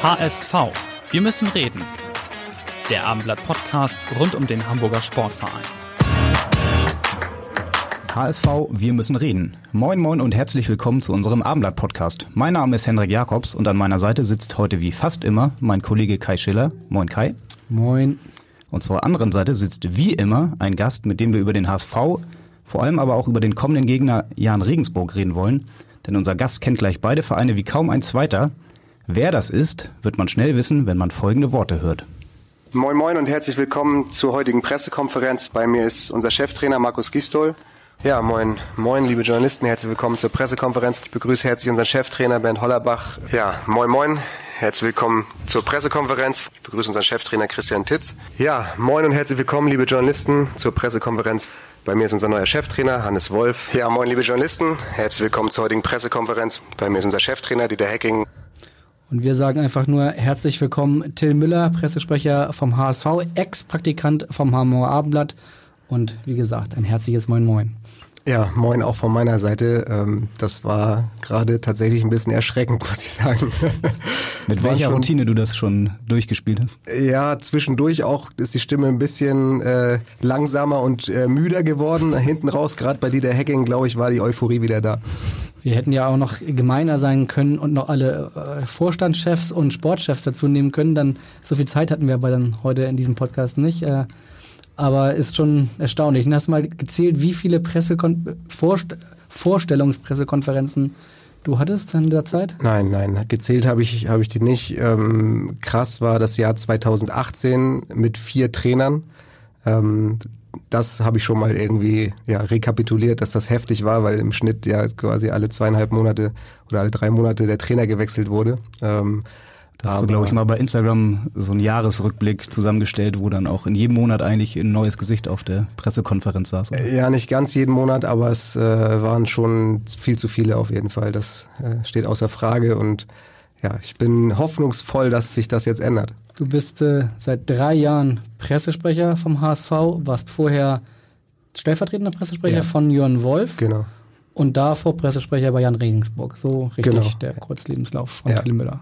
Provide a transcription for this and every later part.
HSV. Wir müssen reden. Der Abendblatt-Podcast rund um den Hamburger Sportverein. HSV, wir müssen reden. Moin moin und herzlich willkommen zu unserem Abendblatt-Podcast. Mein Name ist Hendrik Jakobs und an meiner Seite sitzt heute wie fast immer mein Kollege Kai Schiller. Moin Kai. Moin. Und zur anderen Seite sitzt wie immer ein Gast, mit dem wir über den HSV, vor allem aber auch über den kommenden Gegner Jan Regensburg reden wollen. Denn unser Gast kennt gleich beide Vereine wie kaum ein zweiter. Wer das ist, wird man schnell wissen, wenn man folgende Worte hört. Moin Moin und herzlich willkommen zur heutigen Pressekonferenz. Bei mir ist unser Cheftrainer Markus Gistol. Ja, moin, moin, liebe Journalisten, herzlich willkommen zur Pressekonferenz. Ich begrüße herzlich unseren Cheftrainer Bernd Hollerbach. Ja, moin, moin, herzlich willkommen zur Pressekonferenz. Ich begrüße unseren Cheftrainer Christian Titz. Ja, moin und herzlich willkommen, liebe Journalisten, zur Pressekonferenz. Bei mir ist unser neuer Cheftrainer Hannes Wolf. Ja, moin, liebe Journalisten, herzlich willkommen zur heutigen Pressekonferenz. Bei mir ist unser Cheftrainer Dieter Hecking. Und wir sagen einfach nur herzlich willkommen Till Müller, Pressesprecher vom HSV, Ex-Praktikant vom Hamburger Abendblatt und wie gesagt, ein herzliches Moin Moin. Ja, moin auch von meiner Seite. Ähm, das war gerade tatsächlich ein bisschen erschreckend, muss ich sagen. Mit welcher schon, Routine du das schon durchgespielt hast? Ja, zwischendurch auch ist die Stimme ein bisschen äh, langsamer und äh, müder geworden. Hinten raus, gerade bei Dieter Hacking, glaube ich, war die Euphorie wieder da. Wir hätten ja auch noch gemeiner sein können und noch alle äh, Vorstandschefs und Sportchefs dazu nehmen können. Dann so viel Zeit hatten wir aber dann heute in diesem Podcast nicht. Äh, aber ist schon erstaunlich. Hast du mal gezählt, wie viele Pressekon Vorst Vorstellungspressekonferenzen du hattest in der Zeit? Nein, nein, gezählt habe ich, hab ich die nicht. Ähm, krass war das Jahr 2018 mit vier Trainern. Ähm, das habe ich schon mal irgendwie ja, rekapituliert, dass das heftig war, weil im Schnitt ja quasi alle zweieinhalb Monate oder alle drei Monate der Trainer gewechselt wurde. Ähm, da hast du, glaube ich, mal bei Instagram so einen Jahresrückblick zusammengestellt, wo dann auch in jedem Monat eigentlich ein neues Gesicht auf der Pressekonferenz saß. Oder? Ja, nicht ganz jeden Monat, aber es äh, waren schon viel zu viele auf jeden Fall. Das äh, steht außer Frage und ja, ich bin hoffnungsvoll, dass sich das jetzt ändert. Du bist äh, seit drei Jahren Pressesprecher vom HSV, warst vorher stellvertretender Pressesprecher ja. von Jörn Wolf. Genau. Und davor Pressesprecher bei Jan Regensburg. So richtig genau. der Kurzlebenslauf von ja. Till Müller.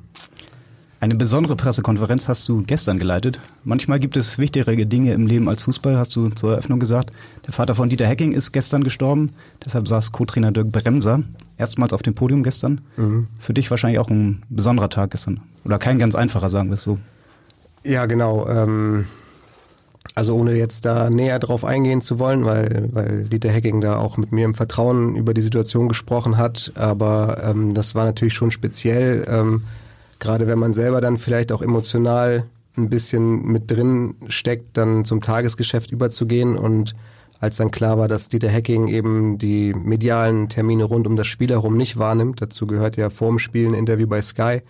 Eine besondere Pressekonferenz hast du gestern geleitet. Manchmal gibt es wichtigere Dinge im Leben als Fußball, hast du zur Eröffnung gesagt. Der Vater von Dieter Hecking ist gestern gestorben, deshalb saß Co-Trainer Dirk Bremser erstmals auf dem Podium gestern. Mhm. Für dich wahrscheinlich auch ein besonderer Tag gestern. Oder kein ganz einfacher, sagen wir es so. Ja, genau. Ähm, also ohne jetzt da näher drauf eingehen zu wollen, weil, weil Dieter Hecking da auch mit mir im Vertrauen über die Situation gesprochen hat. Aber ähm, das war natürlich schon speziell. Ähm, gerade wenn man selber dann vielleicht auch emotional ein bisschen mit drin steckt, dann zum Tagesgeschäft überzugehen und als dann klar war, dass Dieter Hacking eben die medialen Termine rund um das Spiel herum nicht wahrnimmt, dazu gehört ja vor dem Spiel ein Interview bei Sky,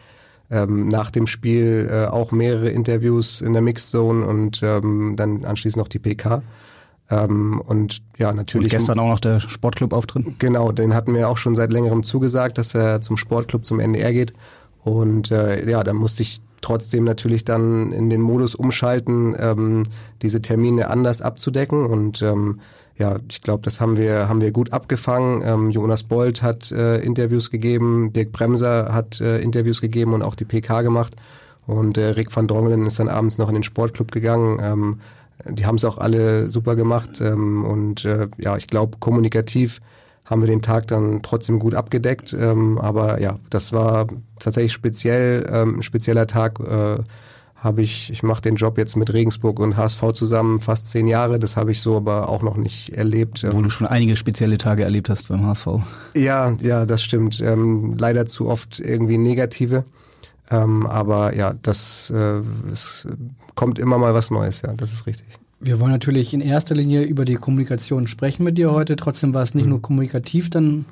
ähm, nach dem Spiel äh, auch mehrere Interviews in der Mixzone und ähm, dann anschließend noch die PK. Ähm, und ja, natürlich. Und gestern auch noch der Sportclub-Auftritt? Genau, den hatten wir auch schon seit längerem zugesagt, dass er zum Sportclub, zum NDR geht. Und äh, ja, da musste ich trotzdem natürlich dann in den Modus umschalten, ähm, diese Termine anders abzudecken. Und ähm, ja, ich glaube, das haben wir, haben wir gut abgefangen. Ähm, Jonas Bolt hat äh, Interviews gegeben, Dirk Bremser hat äh, Interviews gegeben und auch die PK gemacht. Und äh, Rick van Drongelen ist dann abends noch in den Sportclub gegangen. Ähm, die haben es auch alle super gemacht. Ähm, und äh, ja, ich glaube, kommunikativ haben wir den Tag dann trotzdem gut abgedeckt. Ähm, aber ja, das war tatsächlich speziell, ähm, ein spezieller Tag. Äh, habe ich, ich mache den Job jetzt mit Regensburg und HSV zusammen fast zehn Jahre. Das habe ich so aber auch noch nicht erlebt. Wo du schon einige spezielle Tage erlebt hast beim HSV. Ja, ja, das stimmt. Ähm, leider zu oft irgendwie negative. Ähm, aber ja, das äh, es kommt immer mal was Neues, ja, das ist richtig. Wir wollen natürlich in erster Linie über die Kommunikation sprechen mit dir heute. Trotzdem war es nicht mhm. nur kommunikativ dann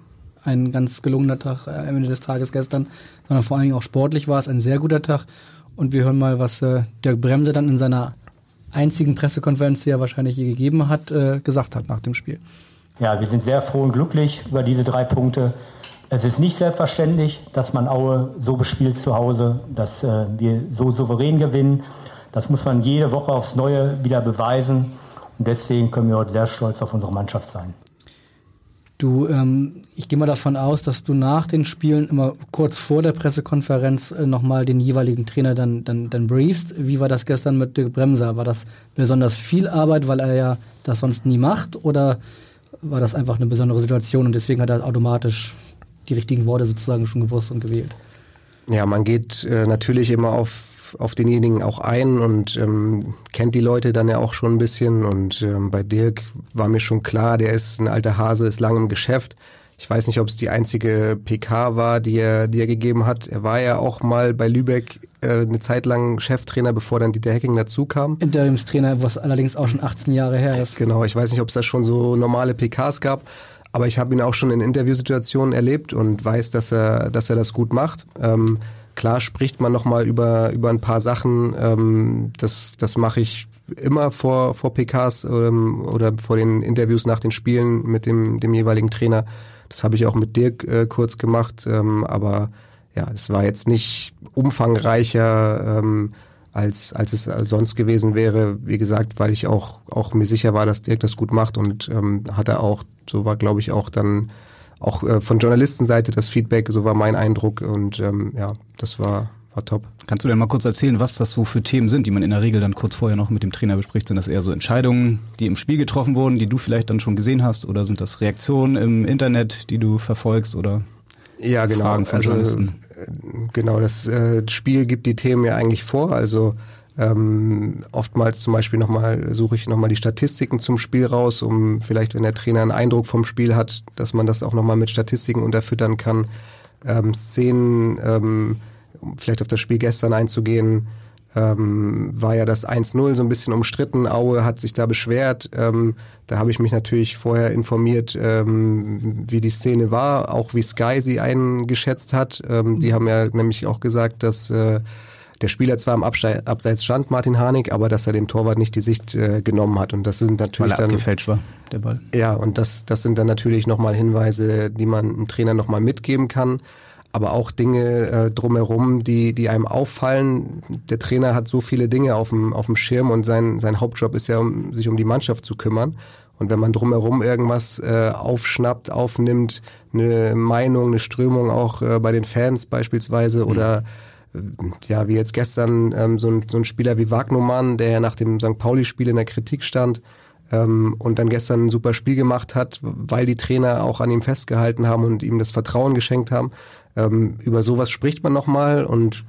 ein ganz gelungener Tag äh, am Ende des Tages gestern, sondern vor allen Dingen auch sportlich war es ein sehr guter Tag. Und wir hören mal, was äh, Dirk Bremse dann in seiner einzigen Pressekonferenz, die er wahrscheinlich je gegeben hat, äh, gesagt hat nach dem Spiel. Ja, wir sind sehr froh und glücklich über diese drei Punkte. Es ist nicht selbstverständlich, dass man Aue so bespielt zu Hause, dass äh, wir so souverän gewinnen. Das muss man jede Woche aufs Neue wieder beweisen. Und deswegen können wir heute sehr stolz auf unsere Mannschaft sein. Du, ähm, ich gehe mal davon aus, dass du nach den Spielen immer kurz vor der Pressekonferenz äh, nochmal den jeweiligen Trainer dann, dann, dann briefst. Wie war das gestern mit Dirk Bremser? War das besonders viel Arbeit, weil er ja das sonst nie macht? Oder war das einfach eine besondere Situation und deswegen hat er automatisch die richtigen Worte sozusagen schon gewusst und gewählt? Ja, man geht äh, natürlich immer auf auf denjenigen auch ein und ähm, kennt die Leute dann ja auch schon ein bisschen. Und ähm, bei Dirk war mir schon klar, der ist ein alter Hase, ist lang im Geschäft. Ich weiß nicht, ob es die einzige PK war, die er, die er gegeben hat. Er war ja auch mal bei Lübeck äh, eine Zeit lang Cheftrainer, bevor dann Dieter Hecking dazu kam. Interimstrainer, was allerdings auch schon 18 Jahre her ist. Genau, ich weiß nicht, ob es da schon so normale PKs gab. Aber ich habe ihn auch schon in Interviewsituationen erlebt und weiß, dass er, dass er das gut macht. Ähm, Klar spricht man nochmal über, über ein paar Sachen. Ähm, das das mache ich immer vor, vor PKs ähm, oder vor den Interviews nach den Spielen mit dem, dem jeweiligen Trainer. Das habe ich auch mit Dirk äh, kurz gemacht, ähm, aber ja, es war jetzt nicht umfangreicher, ähm, als, als es sonst gewesen wäre. Wie gesagt, weil ich auch, auch mir sicher war, dass Dirk das gut macht und ähm, hat er auch, so war glaube ich auch dann auch äh, von Journalistenseite das Feedback, so war mein Eindruck und ähm, ja, das war, war top. Kannst du denn mal kurz erzählen, was das so für Themen sind, die man in der Regel dann kurz vorher noch mit dem Trainer bespricht? Sind das eher so Entscheidungen, die im Spiel getroffen wurden, die du vielleicht dann schon gesehen hast oder sind das Reaktionen im Internet, die du verfolgst oder ja, genau. Fragen von also, Journalisten? Äh, genau, das äh, Spiel gibt die Themen ja eigentlich vor, also ähm, oftmals zum Beispiel nochmal, suche ich nochmal die Statistiken zum Spiel raus, um vielleicht, wenn der Trainer einen Eindruck vom Spiel hat, dass man das auch nochmal mit Statistiken unterfüttern kann. Ähm, Szenen, ähm, um vielleicht auf das Spiel gestern einzugehen, ähm, war ja das 1-0 so ein bisschen umstritten. Aue hat sich da beschwert. Ähm, da habe ich mich natürlich vorher informiert, ähm, wie die Szene war, auch wie Sky sie eingeschätzt hat. Ähm, die haben ja nämlich auch gesagt, dass äh, der Spieler zwar am Abseits stand, Martin Harnik, aber dass er dem Torwart nicht die Sicht äh, genommen hat. Und das sind natürlich Weil er dann abgefälscht war, der Ball. Ja, und das, das sind dann natürlich nochmal Hinweise, die man einem Trainer nochmal mitgeben kann. Aber auch Dinge äh, drumherum, die, die einem auffallen. Der Trainer hat so viele Dinge auf dem, auf dem Schirm und sein, sein Hauptjob ist ja, um, sich um die Mannschaft zu kümmern. Und wenn man drumherum irgendwas äh, aufschnappt, aufnimmt, eine Meinung, eine Strömung auch äh, bei den Fans beispielsweise mhm. oder ja, wie jetzt gestern ähm, so, ein, so ein Spieler wie Wagnumann, der ja nach dem St. Pauli-Spiel in der Kritik stand ähm, und dann gestern ein super Spiel gemacht hat, weil die Trainer auch an ihm festgehalten haben und ihm das Vertrauen geschenkt haben. Ähm, über sowas spricht man nochmal und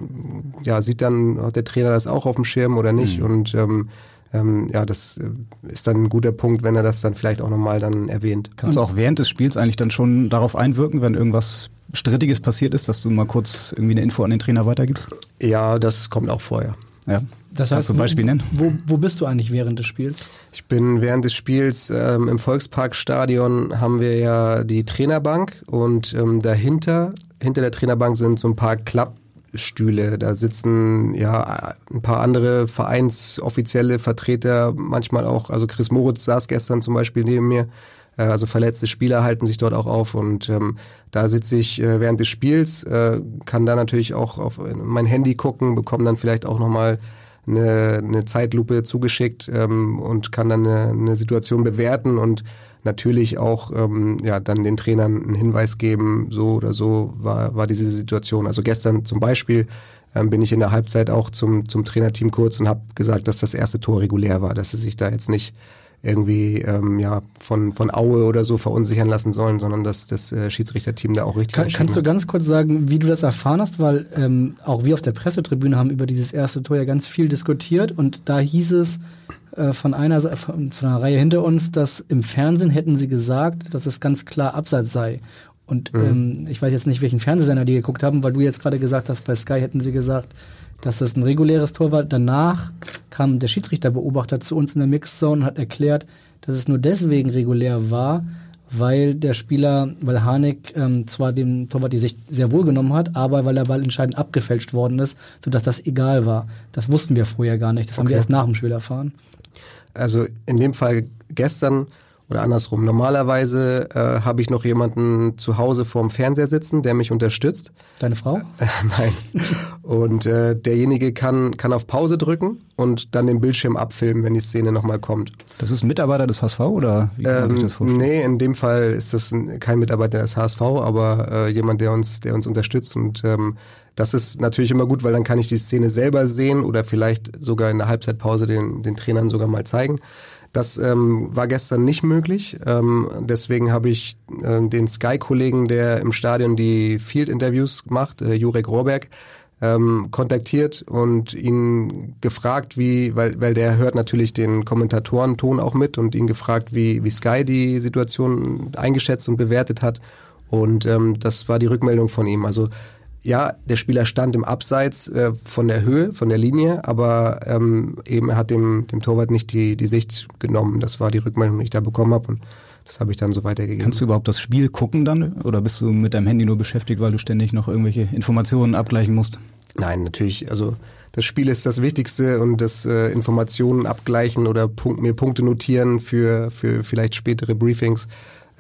ja, sieht dann, hat der Trainer das auch auf dem Schirm oder nicht mhm. und ähm, ähm, ja, das äh, ist dann ein guter Punkt, wenn er das dann vielleicht auch nochmal dann erwähnt. Kannst du auch während des Spiels eigentlich dann schon darauf einwirken, wenn irgendwas Strittiges passiert ist, dass du mal kurz irgendwie eine Info an den Trainer weitergibst? Ja, das kommt auch vorher. Ja. Das heißt, Kannst du ein Beispiel nennen? Wo, wo bist du eigentlich während des Spiels? Ich bin während des Spiels ähm, im Volksparkstadion haben wir ja die Trainerbank und ähm, dahinter, hinter der Trainerbank sind so ein paar Klappstühle. Da sitzen ja ein paar andere vereinsoffizielle Vertreter, manchmal auch, also Chris Moritz saß gestern zum Beispiel neben mir. Äh, also verletzte Spieler halten sich dort auch auf und ähm, da sitze ich äh, während des Spiels, äh, kann da natürlich auch auf mein Handy gucken, bekomme dann vielleicht auch nochmal eine, eine Zeitlupe zugeschickt ähm, und kann dann eine, eine Situation bewerten und natürlich auch ähm, ja dann den Trainern einen Hinweis geben, so oder so war, war diese Situation. Also gestern zum Beispiel ähm, bin ich in der Halbzeit auch zum, zum Trainerteam kurz und habe gesagt, dass das erste Tor regulär war, dass sie sich da jetzt nicht irgendwie ähm, ja von von Aue oder so verunsichern lassen sollen, sondern dass das äh, Schiedsrichterteam da auch richtig Kann, Kannst du ganz kurz sagen, wie du das erfahren hast, weil ähm, auch wir auf der Pressetribüne haben über dieses erste Tor ja ganz viel diskutiert und da hieß es äh, von einer von, von einer Reihe hinter uns, dass im Fernsehen hätten sie gesagt, dass es ganz klar Abseits sei. Und mhm. ähm, ich weiß jetzt nicht, welchen Fernsehsender die geguckt haben, weil du jetzt gerade gesagt hast, bei Sky hätten sie gesagt, dass das ein reguläres Tor war. Danach kam der Schiedsrichterbeobachter zu uns in der Mixzone und hat erklärt, dass es nur deswegen regulär war, weil der Spieler, weil Harnik ähm, zwar dem Torwart die Sicht sehr wohl genommen hat, aber weil der Ball entscheidend abgefälscht worden ist, sodass das egal war. Das wussten wir vorher gar nicht. Das haben wir erst nach dem Spiel erfahren. Also in dem Fall gestern oder andersrum. Normalerweise äh, habe ich noch jemanden zu Hause vorm Fernseher sitzen, der mich unterstützt. Deine Frau? Äh, nein. Und äh, derjenige kann, kann auf Pause drücken und dann den Bildschirm abfilmen, wenn die Szene nochmal kommt. Das ist ein Mitarbeiter des HSV oder wie kann man sich Ähm, das vorstellen? nee, in dem Fall ist das ein, kein Mitarbeiter des HSV, aber äh, jemand, der uns, der uns unterstützt. Und ähm, das ist natürlich immer gut, weil dann kann ich die Szene selber sehen oder vielleicht sogar in der Halbzeitpause den, den Trainern sogar mal zeigen. Das ähm, war gestern nicht möglich. Ähm, deswegen habe ich ähm, den Sky-Kollegen, der im Stadion die Field-Interviews macht, äh, Jurek Rohrberg, ähm, kontaktiert und ihn gefragt, wie, weil, weil der hört natürlich den Kommentatorenton auch mit und ihn gefragt, wie, wie Sky die Situation eingeschätzt und bewertet hat. Und ähm, das war die Rückmeldung von ihm. Also ja, der Spieler stand im Abseits äh, von der Höhe, von der Linie, aber ähm, eben er hat dem, dem Torwart nicht die, die Sicht genommen. Das war die Rückmeldung, die ich da bekommen habe und das habe ich dann so weitergegeben. Kannst du überhaupt das Spiel gucken dann oder bist du mit deinem Handy nur beschäftigt, weil du ständig noch irgendwelche Informationen abgleichen musst? Nein, natürlich. Also das Spiel ist das Wichtigste und das äh, Informationen abgleichen oder Punkt, mir Punkte notieren für, für vielleicht spätere Briefings.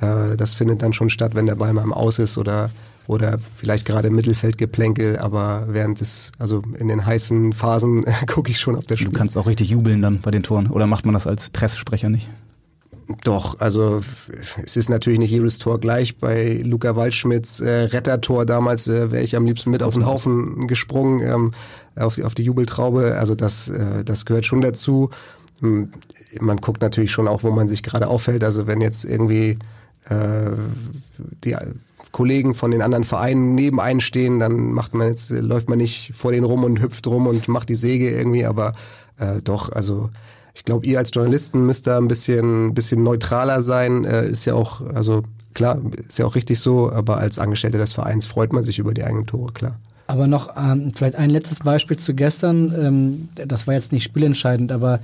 Äh, das findet dann schon statt, wenn der Ball mal im Aus ist oder oder vielleicht gerade im Mittelfeldgeplänkel, aber während des, also in den heißen Phasen gucke ich schon auf Du Spiel. kannst auch richtig jubeln dann bei den Toren oder macht man das als Pressesprecher nicht? Doch, also es ist natürlich nicht jedes Tor gleich. Bei Luca Waldschmidts äh, Rettertor damals äh, wäre ich am liebsten mit auf den Haufen gesprungen, ähm, auf, die, auf die Jubeltraube. Also das, äh, das gehört schon dazu. Hm, Man guckt natürlich schon auch, wo man sich gerade aufhält. Also wenn jetzt irgendwie äh, die Kollegen von den anderen Vereinen neben einen stehen, dann macht man jetzt, läuft man nicht vor denen rum und hüpft rum und macht die Säge irgendwie, aber äh, doch, also ich glaube, ihr als Journalisten müsst da ein bisschen, bisschen neutraler sein. Äh, ist ja auch, also klar, ist ja auch richtig so, aber als Angestellter des Vereins freut man sich über die eigenen Tore, klar. Aber noch ähm, vielleicht ein letztes Beispiel zu gestern. Ähm, das war jetzt nicht spielentscheidend, aber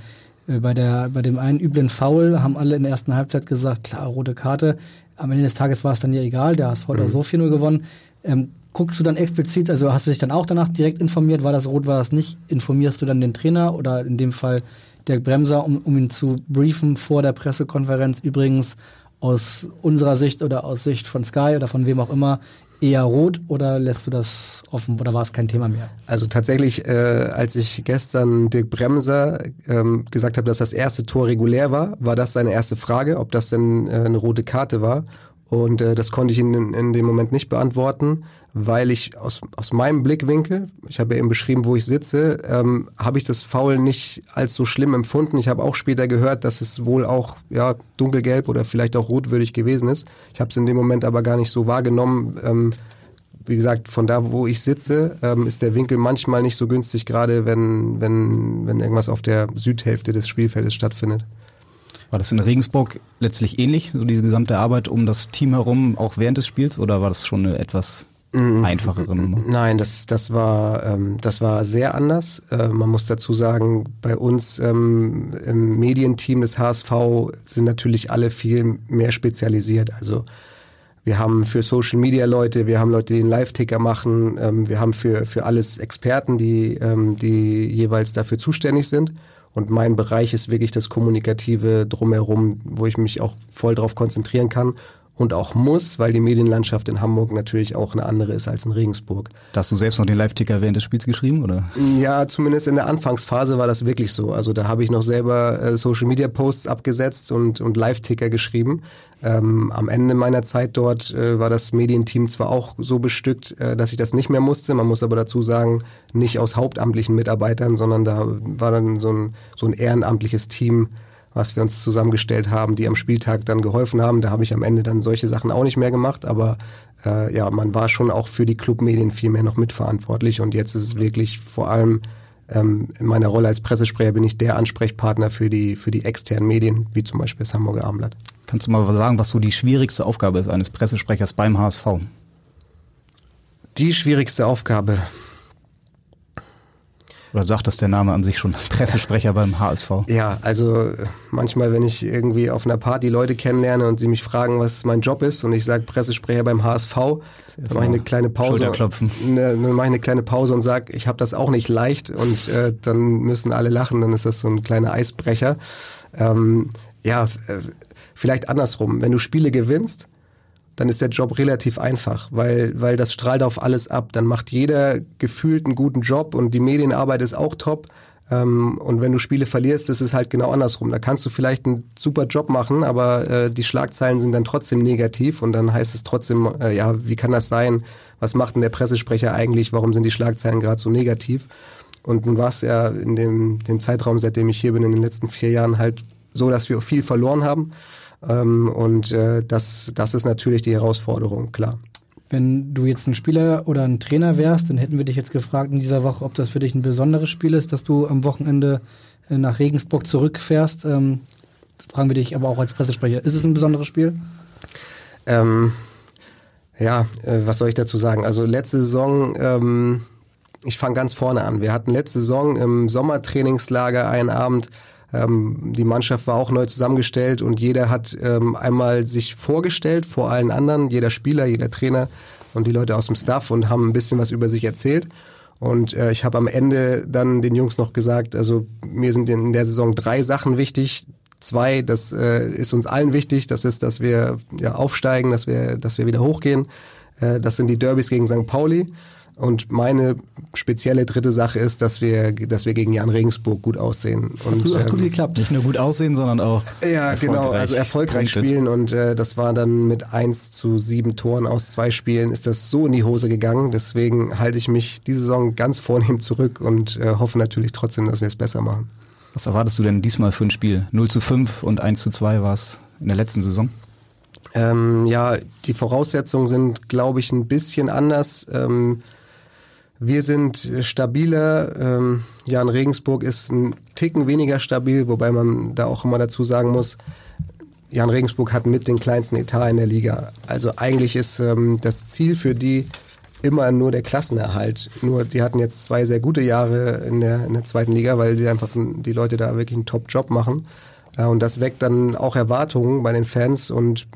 äh, bei, der, bei dem einen üblen Foul haben alle in der ersten Halbzeit gesagt, klar, rote Karte. Am Ende des Tages war es dann ja egal, der HSV hat mhm. so 4-0 gewonnen. Ähm, guckst du dann explizit, also hast du dich dann auch danach direkt informiert, war das rot, war das nicht? Informierst du dann den Trainer oder in dem Fall der Bremser, um, um ihn zu briefen vor der Pressekonferenz? Übrigens aus unserer Sicht oder aus Sicht von Sky oder von wem auch immer eher rot oder lässt du das offen oder war es kein Thema mehr? Also tatsächlich, äh, als ich gestern Dirk Bremser ähm, gesagt habe, dass das erste Tor regulär war, war das seine erste Frage, ob das denn äh, eine rote Karte war. Und äh, das konnte ich in, in dem Moment nicht beantworten, weil ich aus, aus meinem Blickwinkel, ich habe ja eben beschrieben, wo ich sitze, ähm, habe ich das Foul nicht als so schlimm empfunden. Ich habe auch später gehört, dass es wohl auch ja dunkelgelb oder vielleicht auch rotwürdig gewesen ist. Ich habe es in dem Moment aber gar nicht so wahrgenommen. Ähm, wie gesagt, von da, wo ich sitze, ähm, ist der Winkel manchmal nicht so günstig, gerade wenn, wenn, wenn irgendwas auf der Südhälfte des Spielfeldes stattfindet. War das in Regensburg letztlich ähnlich, so diese gesamte Arbeit um das Team herum, auch während des Spiels, oder war das schon eine etwas einfachere Nummer? Nein, das, das, war, ähm, das war sehr anders. Äh, man muss dazu sagen, bei uns ähm, im Medienteam des HSV sind natürlich alle viel mehr spezialisiert. Also wir haben für Social Media Leute, wir haben Leute, die den Live-Ticker machen, ähm, wir haben für, für alles Experten, die, ähm, die jeweils dafür zuständig sind. Und mein Bereich ist wirklich das Kommunikative drumherum, wo ich mich auch voll drauf konzentrieren kann und auch muss, weil die Medienlandschaft in Hamburg natürlich auch eine andere ist als in Regensburg. Da hast du selbst noch den Live-Ticker während des Spiels geschrieben, oder? Ja, zumindest in der Anfangsphase war das wirklich so. Also da habe ich noch selber äh, Social-Media-Posts abgesetzt und, und Live-Ticker geschrieben. Ähm, am Ende meiner Zeit dort äh, war das Medienteam zwar auch so bestückt, äh, dass ich das nicht mehr musste. Man muss aber dazu sagen, nicht aus hauptamtlichen Mitarbeitern, sondern da war dann so ein, so ein ehrenamtliches Team, was wir uns zusammengestellt haben, die am Spieltag dann geholfen haben. Da habe ich am Ende dann solche Sachen auch nicht mehr gemacht, aber äh, ja, man war schon auch für die Clubmedien viel mehr noch mitverantwortlich und jetzt ist es wirklich vor allem ähm, in meiner Rolle als Pressesprecher bin ich der Ansprechpartner für die, für die externen Medien, wie zum Beispiel das Hamburger Abendblatt. Kannst du mal sagen, was so die schwierigste Aufgabe ist eines Pressesprechers beim HSV? Die schwierigste Aufgabe. Oder sagt das der Name an sich schon? Pressesprecher beim HSV? Ja, also manchmal, wenn ich irgendwie auf einer Party Leute kennenlerne und sie mich fragen, was mein Job ist und ich sage Pressesprecher beim HSV, dann mache ich eine kleine Pause. Ne, dann mache ich eine kleine Pause und sage, ich habe das auch nicht leicht und äh, dann müssen alle lachen, dann ist das so ein kleiner Eisbrecher. Ähm, ja, äh, vielleicht andersrum. Wenn du Spiele gewinnst, dann ist der Job relativ einfach, weil, weil das strahlt auf alles ab. Dann macht jeder gefühlt einen guten Job und die Medienarbeit ist auch top. Ähm, und wenn du Spiele verlierst, ist es halt genau andersrum. Da kannst du vielleicht einen super Job machen, aber äh, die Schlagzeilen sind dann trotzdem negativ und dann heißt es trotzdem, äh, ja, wie kann das sein? Was macht denn der Pressesprecher eigentlich? Warum sind die Schlagzeilen gerade so negativ? Und nun war es ja in dem, dem Zeitraum, seitdem ich hier bin, in den letzten vier Jahren halt so, dass wir viel verloren haben. Ähm, und äh, das, das ist natürlich die Herausforderung, klar. Wenn du jetzt ein Spieler oder ein Trainer wärst, dann hätten wir dich jetzt gefragt in dieser Woche, ob das für dich ein besonderes Spiel ist, dass du am Wochenende äh, nach Regensburg zurückfährst. Ähm, fragen wir dich aber auch als Pressesprecher. Ist es ein besonderes Spiel? Ähm, ja, äh, was soll ich dazu sagen? Also letzte Saison, ähm, ich fange ganz vorne an. Wir hatten letzte Saison im Sommertrainingslager einen Abend, ähm, die Mannschaft war auch neu zusammengestellt und jeder hat ähm, einmal sich vorgestellt vor allen anderen, jeder Spieler, jeder Trainer und die Leute aus dem Staff und haben ein bisschen was über sich erzählt. Und äh, ich habe am Ende dann den Jungs noch gesagt, also mir sind in der Saison drei Sachen wichtig. Zwei, das äh, ist uns allen wichtig, das ist, dass wir ja, aufsteigen, dass wir, dass wir wieder hochgehen. Äh, das sind die Derbys gegen St. Pauli. Und meine spezielle dritte Sache ist, dass wir, dass wir gegen Jan Regensburg gut aussehen. Und, hat gut, ähm, geklappt. Nicht nur gut aussehen, sondern auch ja genau, also erfolgreich spielen. Und äh, das war dann mit eins zu sieben Toren aus zwei Spielen ist das so in die Hose gegangen. Deswegen halte ich mich diese Saison ganz vornehm zurück und äh, hoffe natürlich trotzdem, dass wir es besser machen. Was erwartest du denn diesmal für ein Spiel? 0 zu 5 und 1 zu 2 war es in der letzten Saison? Ähm, ja, die Voraussetzungen sind, glaube ich, ein bisschen anders. Ähm, wir sind stabiler. Ähm, Jan Regensburg ist ein Ticken weniger stabil, wobei man da auch immer dazu sagen muss, Jan Regensburg hat mit den kleinsten Etat in der Liga. Also eigentlich ist ähm, das Ziel für die immer nur der Klassenerhalt. Nur die hatten jetzt zwei sehr gute Jahre in der, in der zweiten Liga, weil die einfach die Leute da wirklich einen Top-Job machen. Äh, und das weckt dann auch Erwartungen bei den Fans und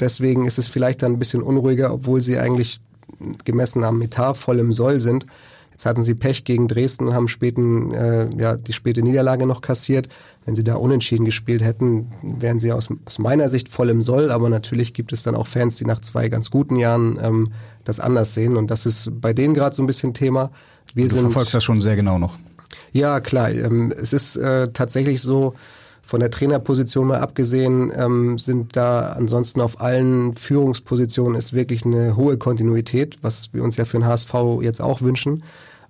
deswegen ist es vielleicht dann ein bisschen unruhiger, obwohl sie eigentlich gemessen am Etat voll im Soll sind. Jetzt hatten sie Pech gegen Dresden und haben späten, äh, ja, die späte Niederlage noch kassiert. Wenn sie da unentschieden gespielt hätten, wären sie aus, aus meiner Sicht voll im Soll. Aber natürlich gibt es dann auch Fans, die nach zwei ganz guten Jahren ähm, das anders sehen. Und das ist bei denen gerade so ein bisschen Thema. Wir du sind, verfolgst das schon sehr genau noch. Ja, klar. Ähm, es ist äh, tatsächlich so, von der Trainerposition mal abgesehen, ähm, sind da ansonsten auf allen Führungspositionen ist wirklich eine hohe Kontinuität, was wir uns ja für den HSV jetzt auch wünschen.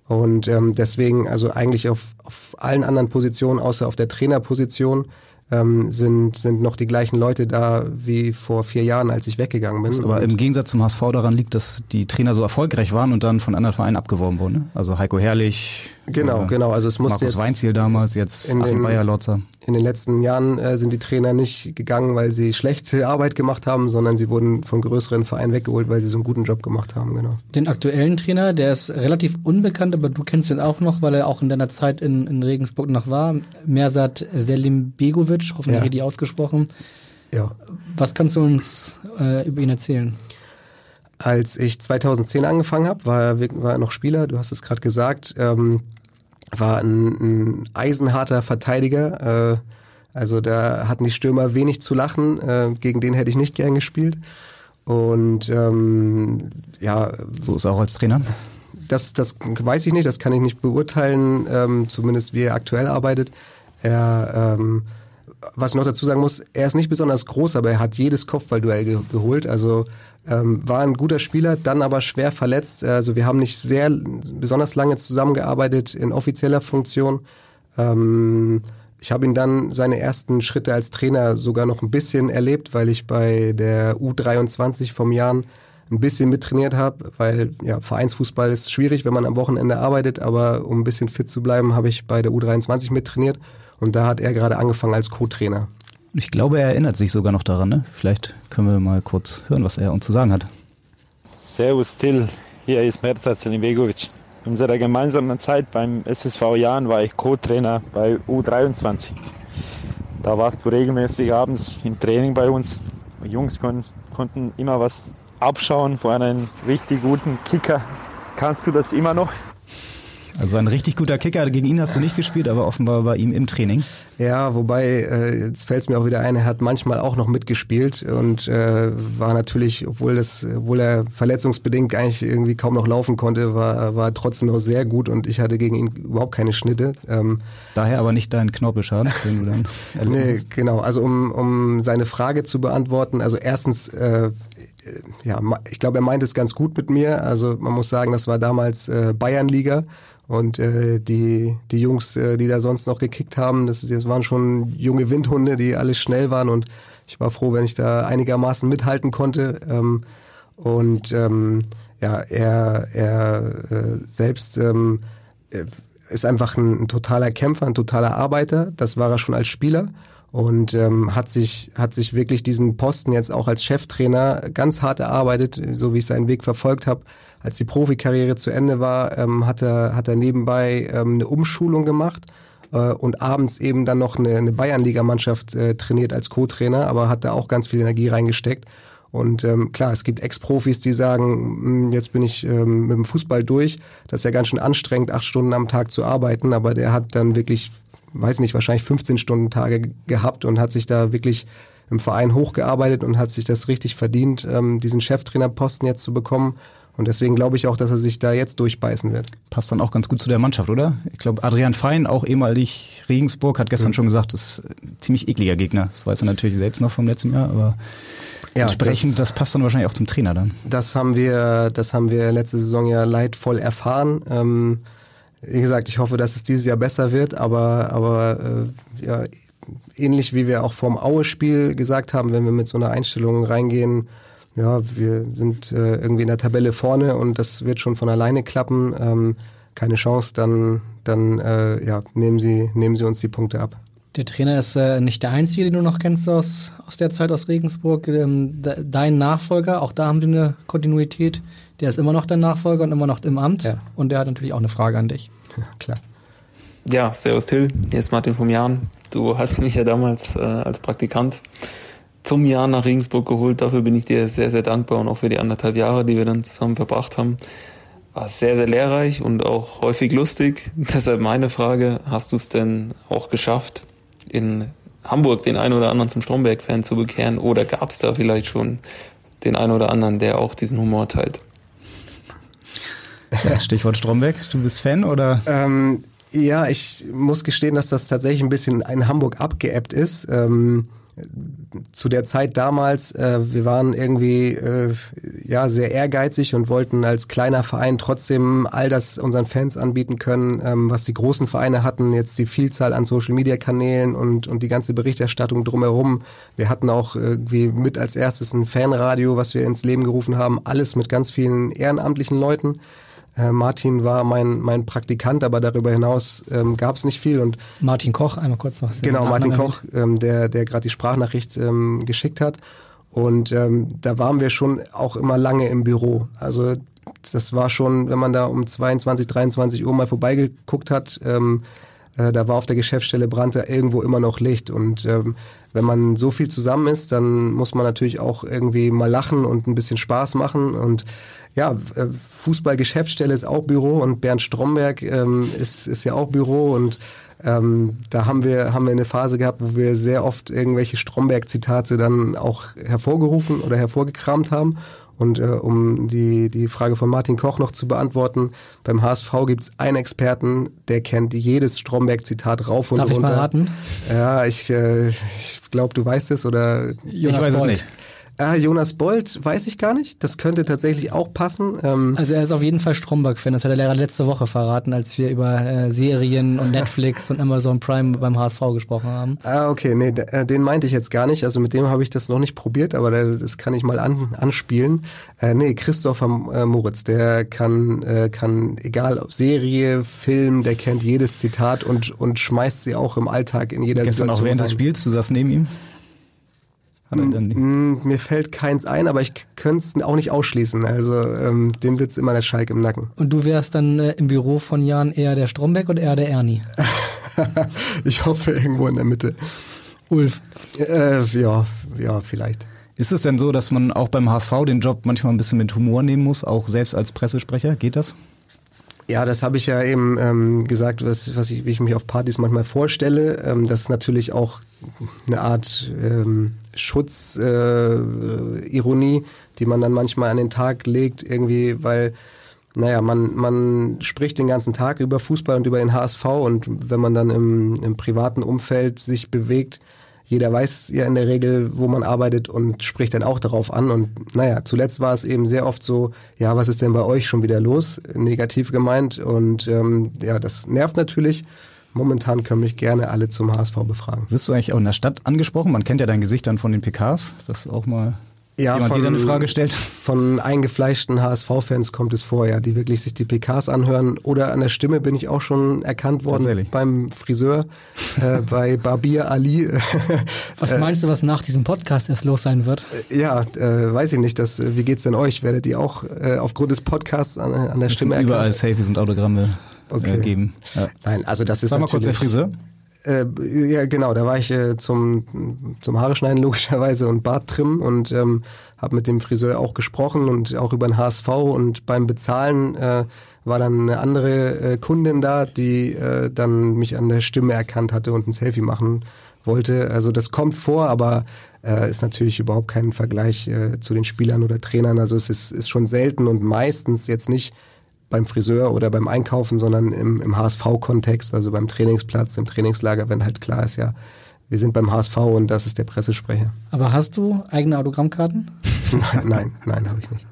Und ähm, deswegen, also eigentlich auf, auf allen anderen Positionen, außer auf der Trainerposition, ähm, sind, sind noch die gleichen Leute da wie vor vier Jahren, als ich weggegangen bin. Aber im Gegensatz zum HSV daran liegt, dass die Trainer so erfolgreich waren und dann von anderen Vereinen abgeworben wurden. Ne? Also Heiko Herrlich. Genau, genau. Also es musste Markus jetzt Weinziel damals, jetzt in Achim Bayer-Lotzer. In den letzten Jahren äh, sind die Trainer nicht gegangen, weil sie schlechte Arbeit gemacht haben, sondern sie wurden von größeren Vereinen weggeholt, weil sie so einen guten Job gemacht haben, genau. Den aktuellen Trainer, der ist relativ unbekannt, aber du kennst ihn auch noch, weil er auch in deiner Zeit in, in Regensburg noch war. Mersat Selim Begovic, hoffentlich ja. richtig ausgesprochen. Ja. Was kannst du uns äh, über ihn erzählen? Als ich 2010 angefangen habe, war, war er noch Spieler, du hast es gerade gesagt. Ähm, war ein, ein eisenharter Verteidiger. Äh, also da hatten die Stürmer wenig zu lachen. Äh, gegen den hätte ich nicht gern gespielt. Und ähm, ja. So ist er auch als Trainer? Das, das weiß ich nicht, das kann ich nicht beurteilen, ähm, zumindest wie er aktuell arbeitet. Er, ähm, was ich noch dazu sagen muss, er ist nicht besonders groß, aber er hat jedes Kopfballduell ge geholt. Also ähm, war ein guter Spieler, dann aber schwer verletzt. Also wir haben nicht sehr besonders lange zusammengearbeitet in offizieller Funktion. Ähm, ich habe ihn dann seine ersten Schritte als Trainer sogar noch ein bisschen erlebt, weil ich bei der U23 vom Jahren ein bisschen mittrainiert habe, weil ja, Vereinsfußball ist schwierig, wenn man am Wochenende arbeitet, aber um ein bisschen fit zu bleiben, habe ich bei der U23 mittrainiert und da hat er gerade angefangen als Co-Trainer. Ich glaube, er erinnert sich sogar noch daran. Ne? Vielleicht können wir mal kurz hören, was er uns zu sagen hat. Servus Till, hier ist Merzat Selimbegovic. In unserer gemeinsamen Zeit beim SSV Jahren war ich Co-Trainer bei U23. Da warst du regelmäßig abends im Training bei uns. Die Jungs kon konnten immer was abschauen vor einem richtig guten Kicker. Kannst du das immer noch? Also ein richtig guter Kicker, gegen ihn hast du nicht gespielt, aber offenbar bei ihm im Training. Ja, wobei, äh, jetzt fällt es mir auch wieder ein, er hat manchmal auch noch mitgespielt und äh, war natürlich, obwohl das, obwohl er verletzungsbedingt eigentlich irgendwie kaum noch laufen konnte, war, war trotzdem noch sehr gut und ich hatte gegen ihn überhaupt keine Schnitte. Ähm, Daher aber nicht dein Knorpelschaden, den du dann Nee, hast. genau. Also um, um seine Frage zu beantworten, also erstens, äh, ja, ich glaube, er meint es ganz gut mit mir. Also man muss sagen, das war damals äh, Bayernliga. Und äh, die, die Jungs, äh, die da sonst noch gekickt haben, das, das waren schon junge Windhunde, die alle schnell waren. Und ich war froh, wenn ich da einigermaßen mithalten konnte. Ähm, und ähm, ja, er, er äh, selbst ähm, ist einfach ein, ein totaler Kämpfer, ein totaler Arbeiter. Das war er schon als Spieler und ähm, hat sich hat sich wirklich diesen Posten jetzt auch als Cheftrainer ganz hart erarbeitet, so wie ich seinen Weg verfolgt habe als die Profikarriere zu Ende war, ähm, hat, er, hat er nebenbei ähm, eine Umschulung gemacht äh, und abends eben dann noch eine, eine Bayernligamannschaft äh, trainiert als Co-Trainer, aber hat da auch ganz viel Energie reingesteckt. Und ähm, klar, es gibt Ex-Profis, die sagen, hm, jetzt bin ich ähm, mit dem Fußball durch. Das ist ja ganz schön anstrengend, acht Stunden am Tag zu arbeiten, aber der hat dann wirklich, weiß nicht, wahrscheinlich 15 Stunden Tage gehabt und hat sich da wirklich im Verein hochgearbeitet und hat sich das richtig verdient, ähm, diesen Cheftrainerposten jetzt zu bekommen. Und deswegen glaube ich auch, dass er sich da jetzt durchbeißen wird. Passt dann auch ganz gut zu der Mannschaft, oder? Ich glaube, Adrian Fein, auch ehemalig Regensburg, hat gestern mhm. schon gesagt, das ist ein ziemlich ekliger Gegner. Das weiß er natürlich selbst noch vom letzten Jahr, aber ja, entsprechend, das, das, passt dann wahrscheinlich auch zum Trainer dann. Das haben wir, das haben wir letzte Saison ja leidvoll erfahren. Ähm, wie gesagt, ich hoffe, dass es dieses Jahr besser wird, aber, aber äh, ja, ähnlich wie wir auch vorm Aue-Spiel gesagt haben, wenn wir mit so einer Einstellung reingehen, ja, wir sind äh, irgendwie in der Tabelle vorne und das wird schon von alleine klappen. Ähm, keine Chance, dann, dann äh, ja, nehmen, Sie, nehmen Sie uns die Punkte ab. Der Trainer ist äh, nicht der einzige, den du noch kennst aus, aus der Zeit aus Regensburg. Ähm, de, dein Nachfolger, auch da haben die eine Kontinuität. Der ist immer noch dein Nachfolger und immer noch im Amt. Ja. Und der hat natürlich auch eine Frage an dich. Ja, klar. Ja, Servus Till, hier ist Martin vom Jahren. Du hast mich ja damals äh, als Praktikant zum Jahr nach Regensburg geholt. Dafür bin ich dir sehr, sehr dankbar und auch für die anderthalb Jahre, die wir dann zusammen verbracht haben. War sehr, sehr lehrreich und auch häufig lustig. Deshalb meine Frage, hast du es denn auch geschafft, in Hamburg den einen oder anderen zum Stromberg-Fan zu bekehren oder gab es da vielleicht schon den einen oder anderen, der auch diesen Humor teilt? Stichwort Stromberg, du bist Fan oder? Ähm, ja, ich muss gestehen, dass das tatsächlich ein bisschen in Hamburg abgeebbt ist. Ähm, zu der Zeit damals, äh, wir waren irgendwie äh, ja sehr ehrgeizig und wollten als kleiner Verein trotzdem all das unseren Fans anbieten können, ähm, was die großen Vereine hatten, jetzt die Vielzahl an Social Media Kanälen und und die ganze Berichterstattung drumherum. Wir hatten auch irgendwie mit als erstes ein Fanradio, was wir ins Leben gerufen haben, alles mit ganz vielen ehrenamtlichen Leuten. Äh, Martin war mein, mein Praktikant, aber darüber hinaus ähm, gab es nicht viel. Und Martin Koch, einmal kurz noch. Genau, Martin Koch, ähm, der, der gerade die Sprachnachricht ähm, geschickt hat. Und ähm, da waren wir schon auch immer lange im Büro. Also das war schon, wenn man da um 22, 23 Uhr mal vorbeigeguckt hat, ähm, äh, da war auf der Geschäftsstelle brannte irgendwo immer noch Licht. Und ähm, wenn man so viel zusammen ist, dann muss man natürlich auch irgendwie mal lachen und ein bisschen Spaß machen. Und ja, äh, Fußball-Geschäftsstelle ist auch Büro und Bernd Stromberg ähm, ist, ist ja auch Büro und ähm, da haben wir, haben wir eine Phase gehabt, wo wir sehr oft irgendwelche Stromberg-Zitate dann auch hervorgerufen oder hervorgekramt haben. Und äh, um die, die Frage von Martin Koch noch zu beantworten, beim HSV gibt es einen Experten, der kennt jedes Stromberg-Zitat rauf und Darf runter. Darf ich mal raten? Ja, ich, äh, ich glaube, du weißt es oder... Jonas ich weiß Bolt. es nicht. Ah, Jonas Bolt weiß ich gar nicht. Das könnte tatsächlich auch passen. Ähm also er ist auf jeden Fall Stromberg-Fan. Das hat der Lehrer letzte Woche verraten, als wir über äh, Serien und Netflix und Amazon Prime beim HSV gesprochen haben. Ah, okay. Nee, äh, den meinte ich jetzt gar nicht. Also mit dem habe ich das noch nicht probiert, aber das kann ich mal an, anspielen. Äh, nee, Christopher äh, Moritz, der kann, äh, kann, egal ob Serie, Film, der kennt jedes Zitat und, und schmeißt sie auch im Alltag in jeder Gestern Situation. auch während des Spiels, du saßt neben ihm? Hat er dann nicht? Mm, Mir fällt keins ein, aber ich könnte es auch nicht ausschließen. Also ähm, dem sitzt immer der Schalk im Nacken. Und du wärst dann äh, im Büro von Jan eher der Stromberg oder eher der Ernie? ich hoffe irgendwo in der Mitte. Ulf. Äh, ja, ja, vielleicht. Ist es denn so, dass man auch beim HSV den Job manchmal ein bisschen mit Humor nehmen muss, auch selbst als Pressesprecher? Geht das? Ja, das habe ich ja eben ähm, gesagt, was, was ich, wie ich mich auf Partys manchmal vorstelle. Ähm, das ist natürlich auch eine Art ähm, Schutzironie, äh, Ironie, die man dann manchmal an den Tag legt, irgendwie, weil naja, man, man spricht den ganzen Tag über Fußball und über den HSV und wenn man dann im, im privaten Umfeld sich bewegt, jeder weiß ja in der Regel, wo man arbeitet und spricht dann auch darauf an. Und naja, zuletzt war es eben sehr oft so, ja, was ist denn bei euch schon wieder los? Negativ gemeint. Und ähm, ja, das nervt natürlich. Momentan können mich gerne alle zum HSV befragen. Wirst du eigentlich auch in der Stadt angesprochen? Man kennt ja dein Gesicht dann von den PKs, das auch mal Ja, jemand dir von- dann eine Frage stellt. Von eingefleischten HSV-Fans kommt es vor, ja, die wirklich sich die PKs anhören. Oder an der Stimme bin ich auch schon erkannt worden beim Friseur, äh, bei Barbier Ali. Was meinst du, was nach diesem Podcast erst los sein wird? ja, äh, weiß ich nicht. Das, wie geht's denn euch? Werdet ihr auch äh, aufgrund des Podcasts an, an der Es Stimme sind überall erkannt? Selfies und Autogramme Okay. äh, geben. Ja. Nein, also das ist Sag mal kurz der. Friseur. Äh, ja, genau, da war ich äh, zum, zum Haare schneiden logischerweise und Bart trimmen und ähm, habe mit dem Friseur auch gesprochen und auch über den HSV und beim Bezahlen äh, war dann eine andere äh, Kundin da, die äh, dann mich an der Stimme erkannt hatte und ein Selfie machen wollte. Also das kommt vor, aber äh, ist natürlich überhaupt kein Vergleich äh, zu den Spielern oder Trainern. Also es ist, ist schon selten und meistens jetzt nicht beim Friseur oder beim Einkaufen, sondern im, im HSV-Kontext, also beim Trainingsplatz, im Trainingslager, wenn halt klar ist, ja, wir sind beim HSV und das ist der Pressesprecher. Aber hast du eigene Autogrammkarten? nein, nein, nein habe ich nicht.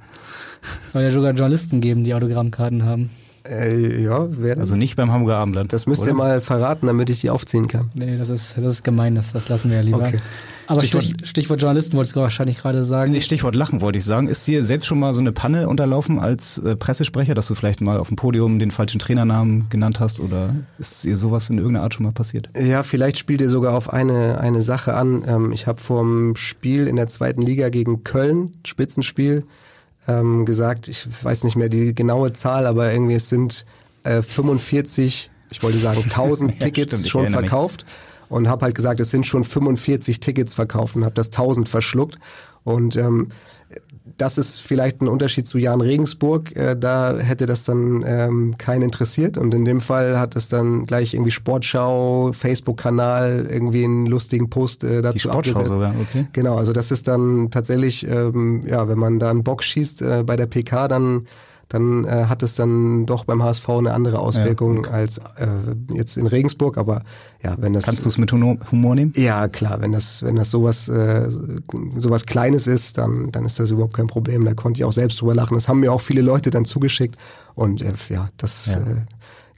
Soll ja sogar Journalisten geben, die Autogrammkarten haben. Äh, ja, wer Also nicht beim Hamburger Abendblatt. Das müsst ihr oder? mal verraten, damit ich die aufziehen kann. Nee, das ist, das ist gemein, das, das lassen wir ja lieber. Okay. Aber Stichwort- Stich, Stichwort Journalisten wolltest du wahrscheinlich gerade sagen. Nee, Stichwort Lachen wollte ich sagen. Ist dir selbst schon mal so eine Panne unterlaufen als äh, Pressesprecher, dass du vielleicht mal auf dem Podium den falschen Trainernamen genannt hast oder ist dir sowas in irgendeiner Art schon mal passiert? Ja, vielleicht spielt ihr sogar auf eine, eine Sache an. Ähm, ich habe vor dem Spiel in der zweiten Liga gegen Köln, Spitzenspiel, ähm, gesagt, ich weiß nicht mehr die genaue Zahl, aber irgendwie es sind äh, 45, ich wollte sagen 1000 Ja, Tickets stimmt, ich schon erinnere mich. Und habe halt gesagt, es sind schon 45 Tickets verkauft und habe das 1000 verschluckt und ähm, das ist vielleicht ein Unterschied zu Jan Regensburg. Äh, da hätte das dann ähm, keinen interessiert. Und in dem Fall hat es dann gleich irgendwie Sportschau, Facebook-Kanal, irgendwie einen lustigen Post äh, dazu Die Sportschau abgesetzt. sogar, okay. Genau, also das ist dann tatsächlich, ähm, ja, wenn man da einen Bock schießt äh, bei der PK, dann dann äh, hat es dann doch beim HSV eine andere Auswirkung als äh, jetzt in Regensburg. Aber ja, wenn das Kannst du es mit Humor Humor nehmen? ja, klar, wenn das, wenn das sowas, äh, sowas Kleines ist, dann, dann ist das überhaupt kein Problem. Da konnte ich auch selbst drüber lachen. Das haben mir auch viele Leute dann zugeschickt. Und äh, ja, das Ja. Äh,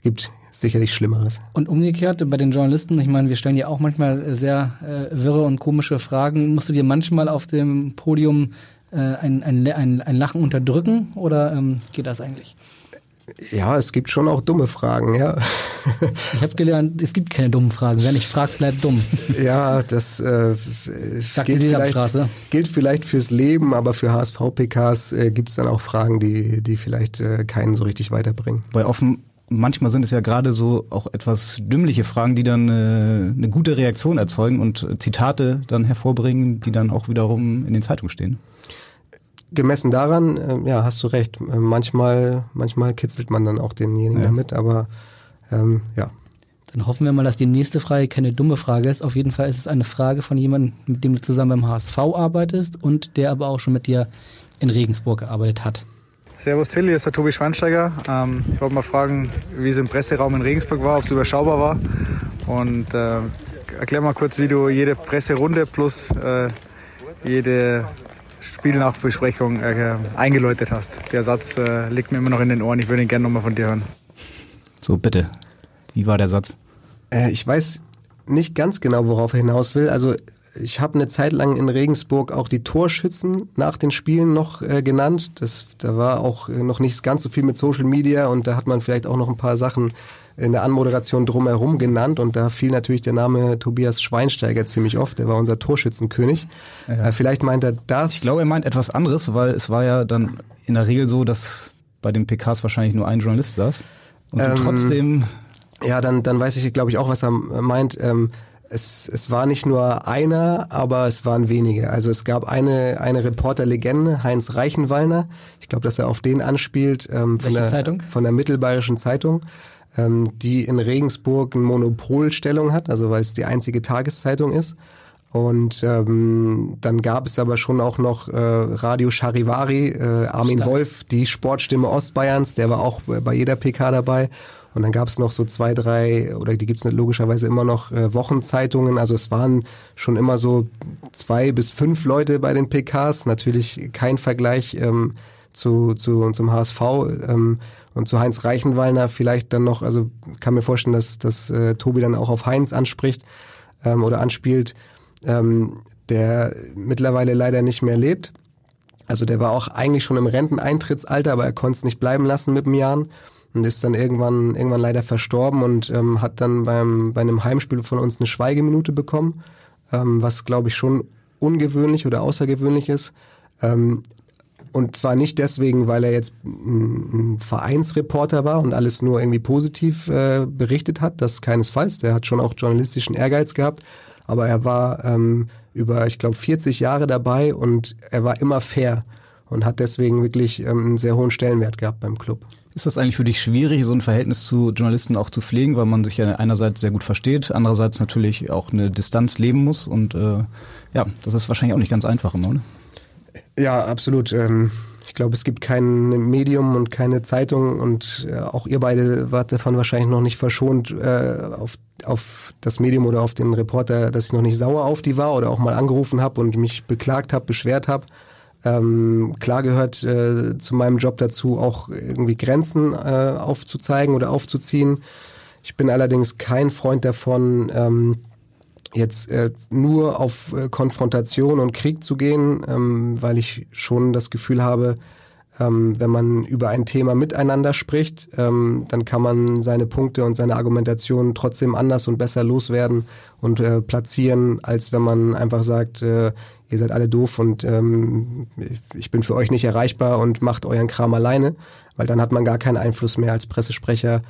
gibt sicherlich Schlimmeres. Und umgekehrt bei den Journalisten, ich meine, wir stellen ja auch manchmal sehr äh, wirre und komische Fragen. Musst du dir manchmal auf dem Podium äh, ein, ein, ein, ein Lachen unterdrücken oder ähm, geht das eigentlich? Ja, es gibt schon auch dumme Fragen, ja. Ich habe gelernt, es gibt keine dummen Fragen. Wer nicht fragt, bleibt dumm. Ja, das äh, gilt, vielleicht, gilt vielleicht fürs Leben, aber für HSV-PKs äh, gibt es dann auch Fragen, die, die vielleicht äh, keinen so richtig weiterbringen. Weil offen, manchmal sind es ja gerade so auch etwas dümmliche Fragen, die dann äh, eine gute Reaktion erzeugen und Zitate dann hervorbringen, die dann auch wiederum in den Zeitungen stehen. Gemessen daran, äh, ja, hast du recht. Äh, manchmal, manchmal kitzelt man dann auch denjenigen Ja. damit, aber ähm, ja. Dann hoffen wir mal, dass die nächste Frage keine dumme Frage ist. Auf jeden Fall ist es eine Frage von jemandem, mit dem du zusammen beim HSV arbeitest und der aber auch schon mit dir in Regensburg gearbeitet hat. Servus Till, hier ist der Tobi Schweinsteiger. Ähm, ich wollte mal fragen, wie es im Presseraum in Regensburg war, ob es überschaubar war. Und äh, erklär mal kurz, wie du jede Presserunde plus äh, jede Spielnachbesprechung äh, eingeläutet hast. Der Satz äh, liegt mir immer noch in den Ohren. Ich würde ihn gerne nochmal von dir hören. So, bitte. Wie war der Satz? Äh, ich weiß nicht ganz genau, worauf er hinaus will. Also ich habe eine Zeit lang in Regensburg auch die Torschützen nach den Spielen noch äh, genannt. Das, da war auch äh, noch nicht ganz so viel mit Social Media und da hat man vielleicht auch noch ein paar Sachen in der Anmoderation drumherum genannt und da fiel natürlich der Name Tobias Schweinsteiger ziemlich oft. Der war unser Torschützenkönig. Ja. Äh, vielleicht meint er das. Ich glaube, er meint etwas anderes, weil es war ja dann in der Regel so, dass bei den PKs wahrscheinlich nur ein Journalist saß. Und ähm, trotzdem. Ja, dann, dann weiß ich, glaube ich, auch, was er meint. Ähm, es, es war nicht nur einer, aber es waren wenige. Also es gab eine, eine Reporterlegende, Heinz Reichenwallner. Ich glaube, dass er auf den anspielt. Ähm, von, der, Zeitung? von der Mittelbayerischen Zeitung, ähm, die in Regensburg eine Monopolstellung hat, also weil es die einzige Tageszeitung ist. Und ähm, dann gab es aber schon auch noch äh, Radio Charivari, äh, Armin Stark. Wolf, die Sportstimme Ostbayerns, der war auch bei jeder PK dabei. Und dann gab es noch so zwei, drei, oder die gibt es logischerweise immer noch, äh, Wochenzeitungen. Also es waren schon immer so zwei bis fünf Leute bei den PKs. Natürlich kein Vergleich ähm, zu, zu, zum HSV ähm, und zu Heinz Reichenwallner vielleicht dann noch, also kann mir vorstellen, dass, dass äh, Tobi dann auch auf Heinz anspricht ähm, oder anspielt, ähm, der mittlerweile leider nicht mehr lebt. Also der war auch eigentlich schon im Renteneintrittsalter, aber er konnte es nicht bleiben lassen mit dem Jahren und ist dann irgendwann irgendwann leider verstorben und ähm, hat dann beim bei einem Heimspiel von uns eine Schweigeminute bekommen, ähm, was glaube ich schon ungewöhnlich oder außergewöhnlich ist. Ähm, und zwar nicht deswegen, weil er jetzt ein, Vereinsreporter war und alles nur irgendwie positiv äh, berichtet hat, das keinesfalls. Der hat schon auch journalistischen Ehrgeiz gehabt, aber er war ähm, über, ich glaube, 40 Jahre dabei und er war immer fair und hat deswegen wirklich ähm, einen sehr hohen Stellenwert gehabt beim Club. Ist das eigentlich für dich schwierig, so ein Verhältnis zu Journalisten auch zu pflegen, weil man sich ja einerseits sehr gut versteht, andererseits natürlich auch eine Distanz leben muss und äh, ja, das ist wahrscheinlich auch nicht ganz einfach immer, oder? Ja, absolut. Ähm, ich glaube, es gibt kein Medium und keine Zeitung und äh, auch ihr beide wart davon wahrscheinlich noch nicht verschont äh, auf, auf das Medium oder auf den Reporter, dass ich noch nicht sauer auf die war oder auch mal angerufen habe und mich beklagt habe, beschwert habe. Ähm, klar gehört äh, zu meinem Job dazu, auch irgendwie Grenzen äh, aufzuzeigen oder aufzuziehen. Ich bin allerdings kein Freund davon, ähm, jetzt äh, nur auf äh, Konfrontation und Krieg zu gehen, ähm, weil ich schon das Gefühl habe, ähm, wenn man über ein Thema miteinander spricht, ähm, dann kann man seine Punkte und seine Argumentation trotzdem anders und besser loswerden und äh, platzieren, als wenn man einfach sagt, äh, ihr seid alle doof und ähm, ich bin für euch nicht erreichbar und macht euren Kram alleine, weil dann hat man gar keinen Einfluss mehr als Pressesprecher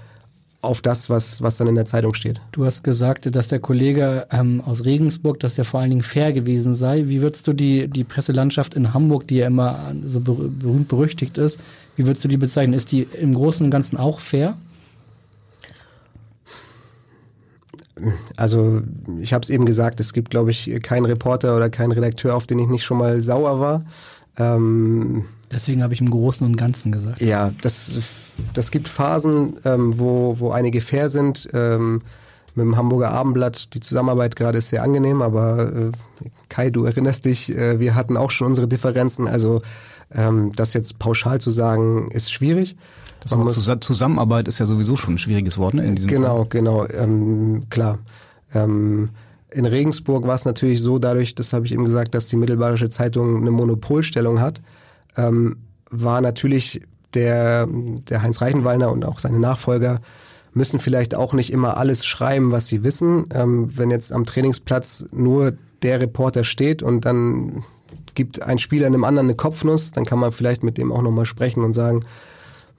auf das, was, was dann in der Zeitung steht. Du hast gesagt, dass der Kollege ähm, aus Regensburg, dass der vor allen Dingen fair gewesen sei. Wie würdest du die, die Presselandschaft in Hamburg, die ja immer so berühmt berüchtigt ist, wie würdest du die bezeichnen? Ist die im Großen und Ganzen auch fair? Also ich habe es eben gesagt, es gibt, glaube ich, keinen Reporter oder keinen Redakteur, auf den ich nicht schon mal sauer war. Ähm, Deswegen habe ich im Großen und Ganzen gesagt. Ja, das, das gibt Phasen, ähm, wo, wo einige fair sind. Ähm, mit dem Hamburger Abendblatt, die Zusammenarbeit gerade ist sehr angenehm, aber äh, Kai, du erinnerst dich, äh, wir hatten auch schon unsere Differenzen. Also ähm, das jetzt pauschal zu sagen, ist schwierig. Das Wort Zusammenarbeit ist ja sowieso schon ein schwieriges Wort ne, in diesem Genau, Fall. genau, ähm, klar. Ähm, in Regensburg war es natürlich so, dadurch, das habe ich eben gesagt, dass die Mittelbayerische Zeitung eine Monopolstellung hat, ähm, war natürlich der, der Heinz Reichenwallner und auch seine Nachfolger müssen vielleicht auch nicht immer alles schreiben, was sie wissen. Ähm, wenn jetzt am Trainingsplatz nur der Reporter steht und dann gibt ein Spieler einem anderen eine Kopfnuss, dann kann man vielleicht mit dem auch nochmal sprechen und sagen,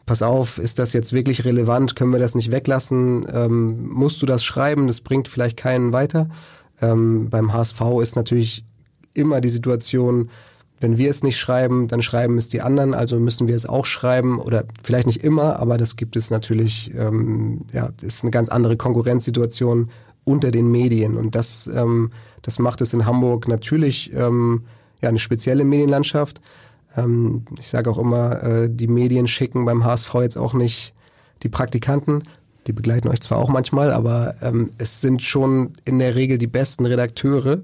pass auf, ist das jetzt wirklich relevant? Können wir das nicht weglassen? Ähm, musst du das schreiben? Das bringt vielleicht keinen weiter. Ähm, beim HSV ist natürlich immer die Situation, wenn wir es nicht schreiben, dann schreiben es die anderen, also müssen wir es auch schreiben oder vielleicht nicht immer, aber das gibt es natürlich, ähm, ja, ist eine ganz andere Konkurrenzsituation unter den Medien und das, ähm, das macht es in Hamburg natürlich ähm, ja eine spezielle Medienlandschaft. Ähm, ich sage auch immer, äh, die Medien schicken beim HSV jetzt auch nicht die Praktikanten. Die begleiten euch zwar auch manchmal, aber ähm, es sind schon in der Regel die besten Redakteure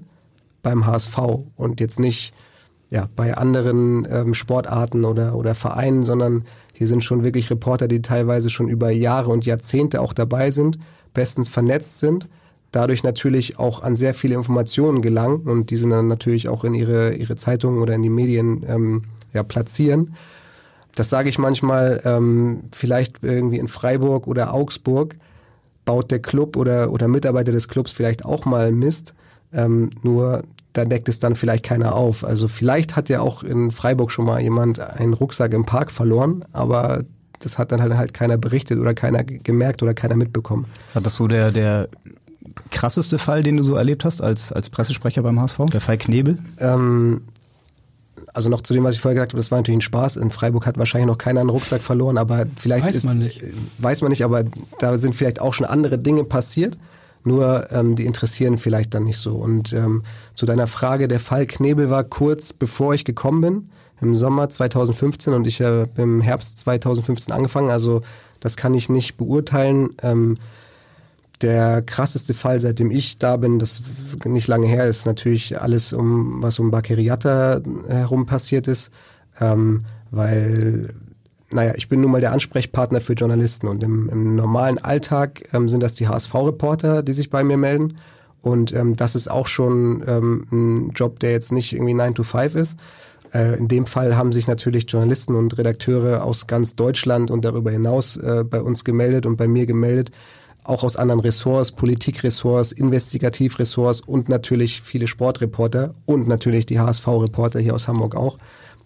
beim HSV und jetzt nicht ja, bei anderen ähm, Sportarten oder, oder Vereinen, sondern hier sind schon wirklich Reporter, die teilweise schon über Jahre und Jahrzehnte auch dabei sind, bestens vernetzt sind, dadurch natürlich auch an sehr viele Informationen gelangen und diese dann natürlich auch in ihre, ihre Zeitungen oder in die Medien ähm, ja, platzieren. Das sage ich manchmal, ähm, vielleicht irgendwie in Freiburg oder Augsburg baut der Club oder, oder Mitarbeiter des Clubs vielleicht auch mal Mist, ähm, nur da deckt es dann vielleicht keiner auf. Also vielleicht hat ja auch in Freiburg schon mal jemand einen Rucksack im Park verloren, aber das hat dann halt, halt keiner berichtet oder keiner gemerkt oder keiner mitbekommen. War das so der, der krasseste Fall, den du so erlebt hast als, als Pressesprecher beim HSV? Der Fall Knebel? Ähm, also noch zu dem, was ich vorher gesagt habe, das war natürlich ein Spaß. In Freiburg hat wahrscheinlich noch keiner einen Rucksack verloren, aber vielleicht Weiß ist, man nicht. weiß man nicht, aber da sind vielleicht auch schon andere Dinge passiert. Nur ähm, die interessieren vielleicht dann nicht so. Und ähm, zu deiner Frage, der Fall Knebel war kurz bevor ich gekommen bin, im Sommer 2015 und ich habe im Herbst 2015 angefangen. Also das kann ich nicht beurteilen. Ähm, der krasseste Fall, seitdem ich da bin, das nicht lange her ist, natürlich alles, um was um Bakeriata herum passiert ist, ähm, weil, naja, ich bin nun mal der Ansprechpartner für Journalisten und im, im normalen Alltag ähm, sind das die HSV-Reporter, die sich bei mir melden und ähm, das ist auch schon ähm, ein Job, der jetzt nicht irgendwie 9 to 5 ist. Äh, in dem Fall haben sich natürlich Journalisten und Redakteure aus ganz Deutschland und darüber hinaus äh, bei uns gemeldet und bei mir gemeldet, auch aus anderen Ressorts, Politikressorts, Investigativressorts und natürlich viele Sportreporter und natürlich die HSV-Reporter hier aus Hamburg auch.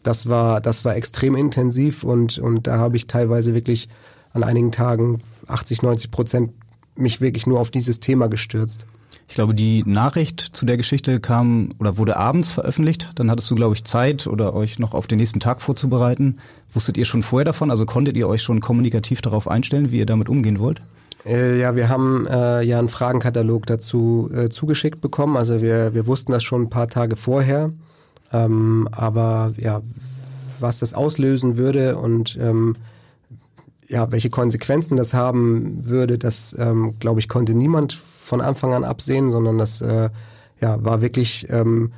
Das war, das war extrem intensiv und, und da habe ich teilweise wirklich an einigen Tagen 80, 90 Prozent mich wirklich nur auf dieses Thema gestürzt. Ich glaube, die Nachricht zu der Geschichte kam oder wurde abends veröffentlicht. Dann hattest du, glaube ich, Zeit oder euch noch auf den nächsten Tag vorzubereiten. Wusstet ihr schon vorher davon? Also konntet ihr euch schon kommunikativ darauf einstellen, wie ihr damit umgehen wollt? Äh, ja, wir haben äh, ja einen Fragenkatalog dazu äh, zugeschickt bekommen. Also wir, wir wussten das schon ein paar Tage vorher. Ähm, aber ja, was das auslösen würde und ähm, ja, welche Konsequenzen das haben würde, das ähm, glaube ich konnte niemand von Anfang an absehen, sondern das äh, ja, war wirklich ähm,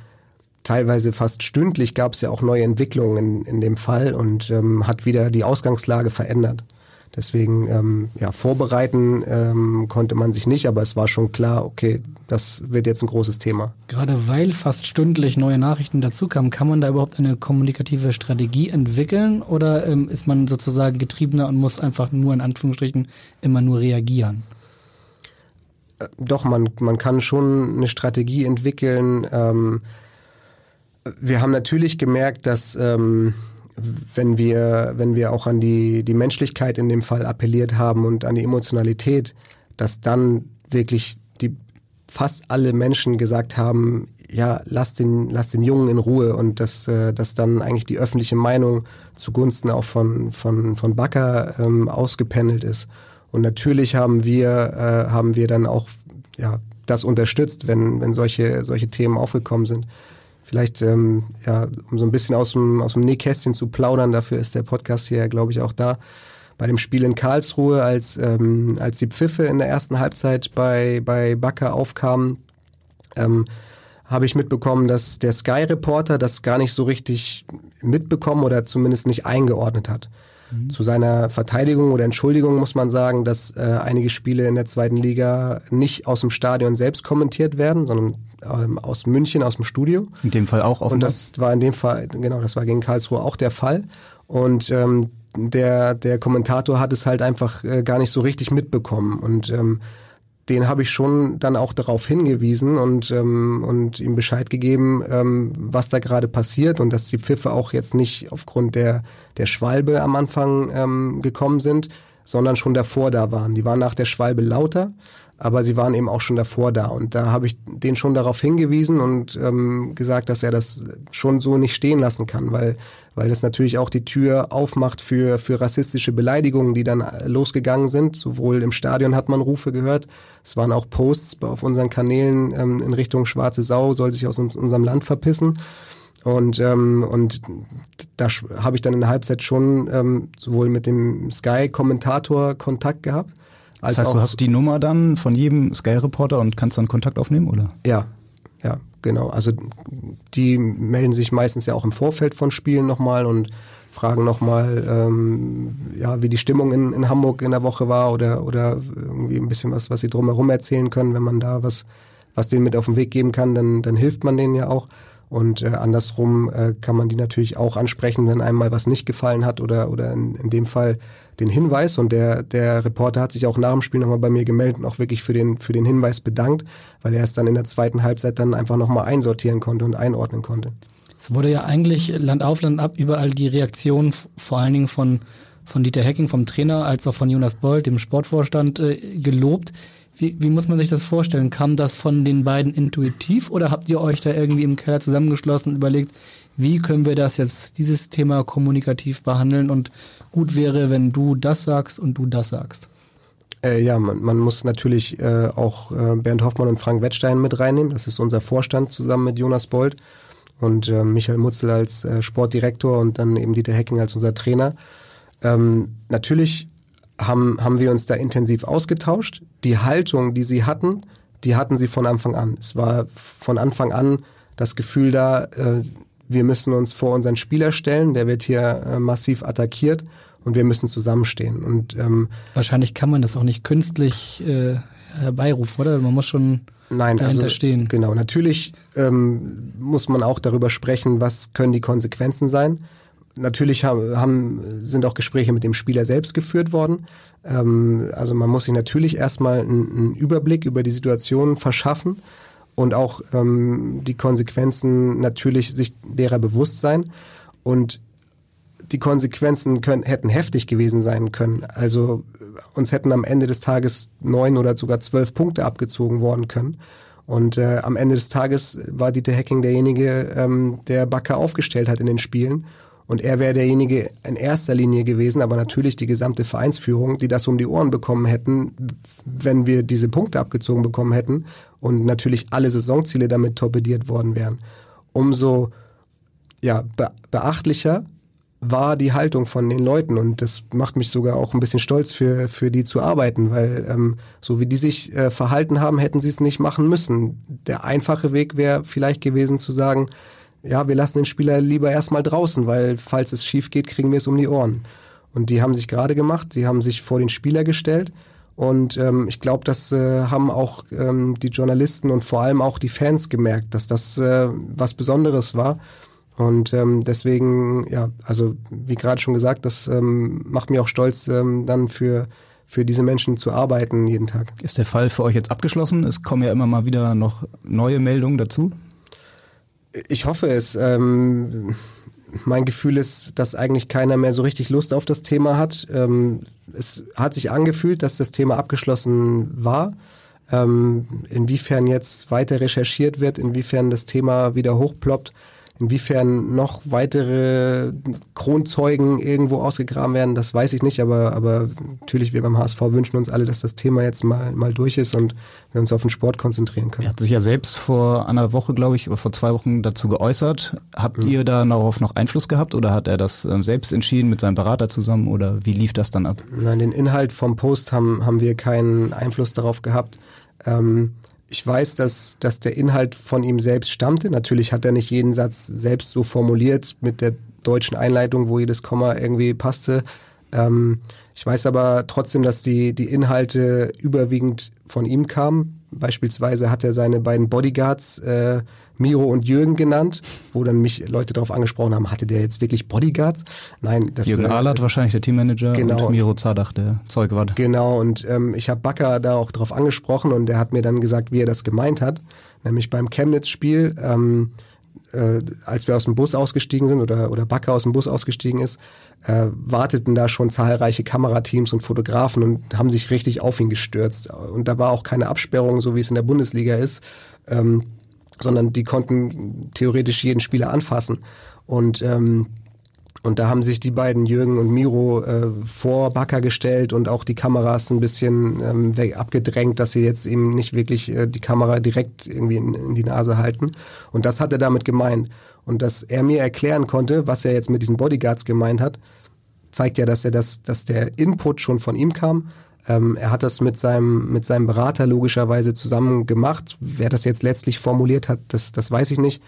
teilweise fast stündlich gab es ja auch neue Entwicklungen in, in dem Fall und ähm, hat wieder die Ausgangslage verändert. Deswegen, ähm, ja, vorbereiten ähm, konnte man sich nicht, aber es war schon klar, okay, das wird jetzt ein großes Thema. Gerade weil fast stündlich neue Nachrichten dazukamen, kann man da überhaupt eine kommunikative Strategie entwickeln oder ähm, ist man sozusagen getriebener und muss einfach nur in Anführungsstrichen immer nur reagieren? Äh, Doch, man, man kann schon eine Strategie entwickeln. Ähm, wir haben natürlich gemerkt, dass ähm, wenn wir, wenn wir auch an die, die Menschlichkeit in dem Fall appelliert haben und an die Emotionalität, dass dann wirklich die fast alle Menschen gesagt haben, ja, lass den, lass den Jungen in Ruhe und dass, äh, dass dann eigentlich die öffentliche Meinung zugunsten auch von, von, von Bakker ähm, ausgependelt ist. Und natürlich haben wir, äh, haben wir dann auch ja, das unterstützt, wenn, wenn solche, solche Themen aufgekommen sind vielleicht, ähm, ja, um so ein bisschen aus dem, aus dem Nähkästchen zu plaudern, dafür ist der Podcast hier, glaube ich, auch da. Bei dem Spiel in Karlsruhe, als, ähm, als die Pfiffe in der ersten Halbzeit bei, bei Bakker aufkamen, ähm, habe ich mitbekommen, dass der Sky-Reporter das gar nicht so richtig mitbekommen oder zumindest nicht eingeordnet hat. Mhm. Zu seiner Verteidigung oder Entschuldigung muss man sagen, dass äh, einige Spiele in der zweiten Liga nicht aus dem Stadion selbst kommentiert werden, sondern ähm, aus München, aus dem Studio. In dem Fall auch offenbar. Und das war in dem Fall, genau, das war gegen Karlsruhe auch der Fall. Und ähm, der, der Kommentator hat es halt einfach äh, gar nicht so richtig mitbekommen. Und ähm, den habe ich schon dann auch darauf hingewiesen und, ähm, und ihm Bescheid gegeben, ähm, was da gerade passiert und dass die Pfiffe auch jetzt nicht aufgrund der, der Schwalbe am Anfang ähm, gekommen sind, sondern schon davor da waren. Die waren nach der Schwalbe lauter, aber sie waren eben auch schon davor da. Und da habe ich den schon darauf hingewiesen und ähm, gesagt, dass er das schon so nicht stehen lassen kann, weil weil das natürlich auch die Tür aufmacht für, für rassistische Beleidigungen, die dann losgegangen sind. Sowohl im Stadion hat man Rufe gehört, es waren auch Posts auf unseren Kanälen ähm, in Richtung Schwarze Sau, soll sich aus unserem Land verpissen. Und, ähm, und da habe ich dann in der Halbzeit schon ähm, sowohl mit dem Sky-Kommentator Kontakt gehabt. Das heißt, du hast die Nummer dann von jedem Sky-Reporter und kannst dann Kontakt aufnehmen, oder? Ja, genau. Also die melden sich meistens ja auch im Vorfeld von Spielen nochmal und fragen nochmal, ähm, ja, wie die Stimmung in, in Hamburg in der Woche war oder, oder irgendwie ein bisschen was, was sie drumherum erzählen können. Wenn man da was, was denen mit auf den Weg geben kann, dann, dann hilft man denen ja auch. Und äh, andersrum äh, kann man die natürlich auch ansprechen, wenn einem mal was nicht gefallen hat oder, oder in, in dem Fall den Hinweis. Und der, der Reporter hat sich auch nach dem Spiel nochmal bei mir gemeldet und auch wirklich für den, für den Hinweis bedankt, weil er es dann in der zweiten Halbzeit dann einfach nochmal einsortieren konnte und einordnen konnte. Es wurde ja eigentlich Land auf, Land ab überall die Reaktion vor allen Dingen von, von Dieter Hecking, vom Trainer, als auch von Jonas Bold, dem Sportvorstand, äh, gelobt. Wie, wie muss man sich das vorstellen? Kam das von den beiden intuitiv oder habt ihr euch da irgendwie im Keller zusammengeschlossen und überlegt, wie können wir das jetzt, dieses Thema kommunikativ behandeln und gut wäre, wenn du das sagst und du das sagst? Äh, ja, man, man, muss natürlich äh, auch äh, Bernd Hoffmann und Frank Wettstein mit reinnehmen. Das ist unser Vorstand zusammen mit Jonas Bold und äh, Michael Mutzel als äh, Sportdirektor und dann eben Dieter Hecking als unser Trainer. Ähm, natürlich haben, haben wir uns da intensiv ausgetauscht. Die Haltung, die sie hatten, die hatten sie von Anfang an. Es war von Anfang an das Gefühl da, äh, wir müssen uns vor unseren Spieler stellen, der wird hier äh, massiv attackiert und wir müssen zusammenstehen. Und ähm, wahrscheinlich kann man das auch nicht künstlich äh, herbeirufen, oder? Man muss schon Nein, dahinter also, stehen. Genau, natürlich ähm, muss man auch darüber sprechen, was können die Konsequenzen sein natürlich haben, haben, sind auch Gespräche mit dem Spieler selbst geführt worden. Ähm, also man muss sich natürlich erstmal einen, Überblick über die Situation verschaffen und auch ähm, die Konsequenzen natürlich sich derer bewusst sein. Und die Konsequenzen können, hätten heftig gewesen sein können. Also uns hätten am Ende des Tages neun oder sogar zwölf Punkte abgezogen worden können. Und äh, am Ende des Tages war Dieter Hecking derjenige, ähm, der Bakker aufgestellt hat in den Spielen. Und er wäre derjenige in erster Linie gewesen, aber natürlich die gesamte Vereinsführung, die das um die Ohren bekommen hätten, wenn wir diese Punkte abgezogen bekommen hätten und natürlich alle Saisonziele damit torpediert worden wären. Umso ja, be beachtlicher war die Haltung von den Leuten und das macht mich sogar auch ein bisschen stolz für, für die zu arbeiten, weil ähm, so wie die sich äh, verhalten haben, hätten sie es nicht machen müssen. Der einfache Weg wäre vielleicht gewesen zu sagen, ja, wir lassen den Spieler lieber erstmal draußen, weil falls es schief geht, kriegen wir es um die Ohren. Und die haben sich gerade gemacht, die haben sich vor den Spieler gestellt. Und ähm, ich glaube, das äh, haben auch ähm, die Journalisten und vor allem auch die Fans gemerkt, dass das äh, was Besonderes war. Und ähm, deswegen, ja, also wie gerade schon gesagt, das ähm, macht mich auch stolz, ähm, dann für für diese Menschen zu arbeiten jeden Tag. Ist der Fall für euch jetzt abgeschlossen? Es kommen ja immer mal wieder noch neue Meldungen dazu. Ich hoffe es. Ähm, mein Gefühl ist, dass eigentlich keiner mehr so richtig Lust auf das Thema hat. Ähm, es hat sich angefühlt, dass das Thema abgeschlossen war. Ähm, inwiefern jetzt weiter recherchiert wird, inwiefern das Thema wieder hochploppt, Inwiefern noch weitere Kronzeugen irgendwo ausgegraben werden, das weiß ich nicht, aber, aber natürlich, wir beim HSV wünschen uns alle, dass das Thema jetzt mal, mal durch ist und wir uns auf den Sport konzentrieren können. Er hat sich ja selbst vor einer Woche, glaube ich, oder vor zwei Wochen dazu geäußert. Habt mhm. ihr darauf noch Einfluss gehabt oder hat er das ähm, selbst entschieden mit seinem Berater zusammen oder wie lief das dann ab? Nein, den Inhalt vom Post haben, haben wir keinen Einfluss darauf gehabt. Ähm, ich weiß, dass, dass der Inhalt von ihm selbst stammte. Natürlich hat er nicht jeden Satz selbst so formuliert mit der deutschen Einleitung, wo jedes Komma irgendwie passte. Ähm, ich weiß aber trotzdem, dass die, die Inhalte überwiegend von ihm kamen. Beispielsweise hat er seine beiden Bodyguards äh, Miro und Jürgen genannt, wo dann mich Leute darauf angesprochen haben, hatte der jetzt wirklich Bodyguards? Nein, das Jürgen äh, Ahlert wahrscheinlich der Teammanager genau, und Miro Zadach der Zeugwart. Genau, und ähm, ich habe Bakker da auch drauf angesprochen und der hat mir dann gesagt, wie er das gemeint hat. Nämlich beim Chemnitz-Spiel, ähm, äh, als wir aus dem Bus ausgestiegen sind oder, oder Bakker aus dem Bus ausgestiegen ist, äh, warteten da schon zahlreiche Kamerateams und Fotografen und haben sich richtig auf ihn gestürzt. Und da war auch keine Absperrung, so wie es in der Bundesliga ist. Ähm, sondern die konnten theoretisch jeden Spieler anfassen. Und ähm, und da haben sich die beiden Jürgen und Miro äh, vor Bakker gestellt und auch die Kameras ein bisschen ähm, abgedrängt, dass sie jetzt eben nicht wirklich äh, die Kamera direkt irgendwie in, in die Nase halten. Und das hat er damit gemeint. Und dass er mir erklären konnte, was er jetzt mit diesen Bodyguards gemeint hat, zeigt ja, dass er das, dass der Input schon von ihm kam, ähm, er hat das mit seinem, mit seinem Berater logischerweise zusammen gemacht. Wer das jetzt letztlich formuliert hat, das, das weiß ich nicht.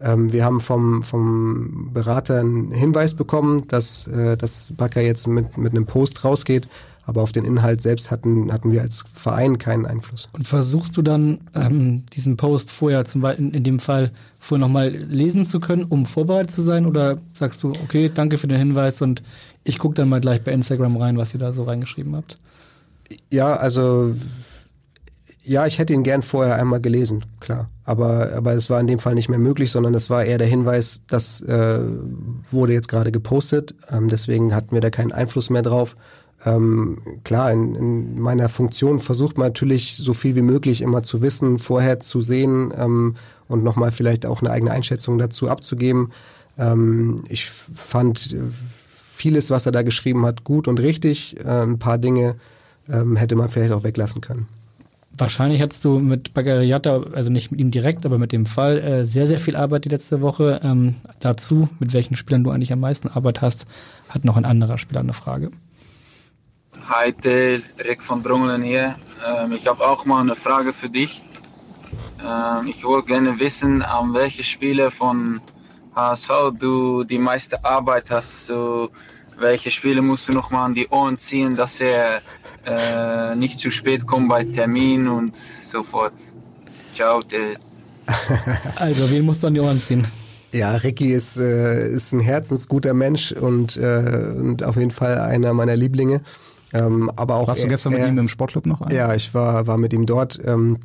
Ähm, wir haben vom, vom Berater einen Hinweis bekommen, dass, äh, dass Bakker jetzt mit, mit einem Post rausgeht. Aber auf den Inhalt selbst hatten, hatten wir als Verein keinen Einfluss. Und versuchst du dann ähm, diesen Post vorher, zum Beispiel in, dem Fall, vorher nochmal lesen zu können, um vorbereitet zu sein? Oder sagst du, okay, danke für den Hinweis und ich gucke dann mal gleich bei Instagram rein, was ihr da so reingeschrieben habt? Ja, also ja, ich hätte ihn gern vorher einmal gelesen, klar. Aber, aber es war in dem Fall nicht mehr möglich, sondern es war eher der Hinweis, das äh, wurde jetzt gerade gepostet. Ähm, deswegen hatten wir da keinen Einfluss mehr drauf. Ähm, klar, in, in meiner Funktion versucht man natürlich so viel wie möglich immer zu wissen, vorher zu sehen ähm, und nochmal vielleicht auch eine eigene Einschätzung dazu abzugeben. Ähm, ich fand vieles, was er da geschrieben hat, gut und richtig. Äh, ein paar Dinge ähm, hätte man vielleicht auch weglassen können. Wahrscheinlich hattest du mit Bagariata, also nicht mit ihm direkt, aber mit dem Fall, äh, sehr, sehr viel Arbeit die letzte Woche. Ähm, dazu, mit welchen Spielern du eigentlich am meisten Arbeit hast, hat noch ein anderer Spieler eine Frage. Hi Till, Rick von Drongelen hier. Ähm, ich habe auch mal eine Frage für dich. Ähm, ich wollte gerne wissen, an welche Spiele von HSV du die meiste Arbeit hast. So, welche Spiele musst du noch mal an die Ohren ziehen, dass er äh, nicht zu spät kommt bei Termin und so fort. Ciao, Till. also, wen musst du an die Ohren ziehen? Ja, Ricky ist, äh, ist ein herzensguter Mensch und, äh, und auf jeden Fall einer meiner Lieblinge. Ähm, aber auch Warst du gestern er, mit ihm im Sportclub noch? Ein? Ja, ich war, war mit ihm dort. Ähm,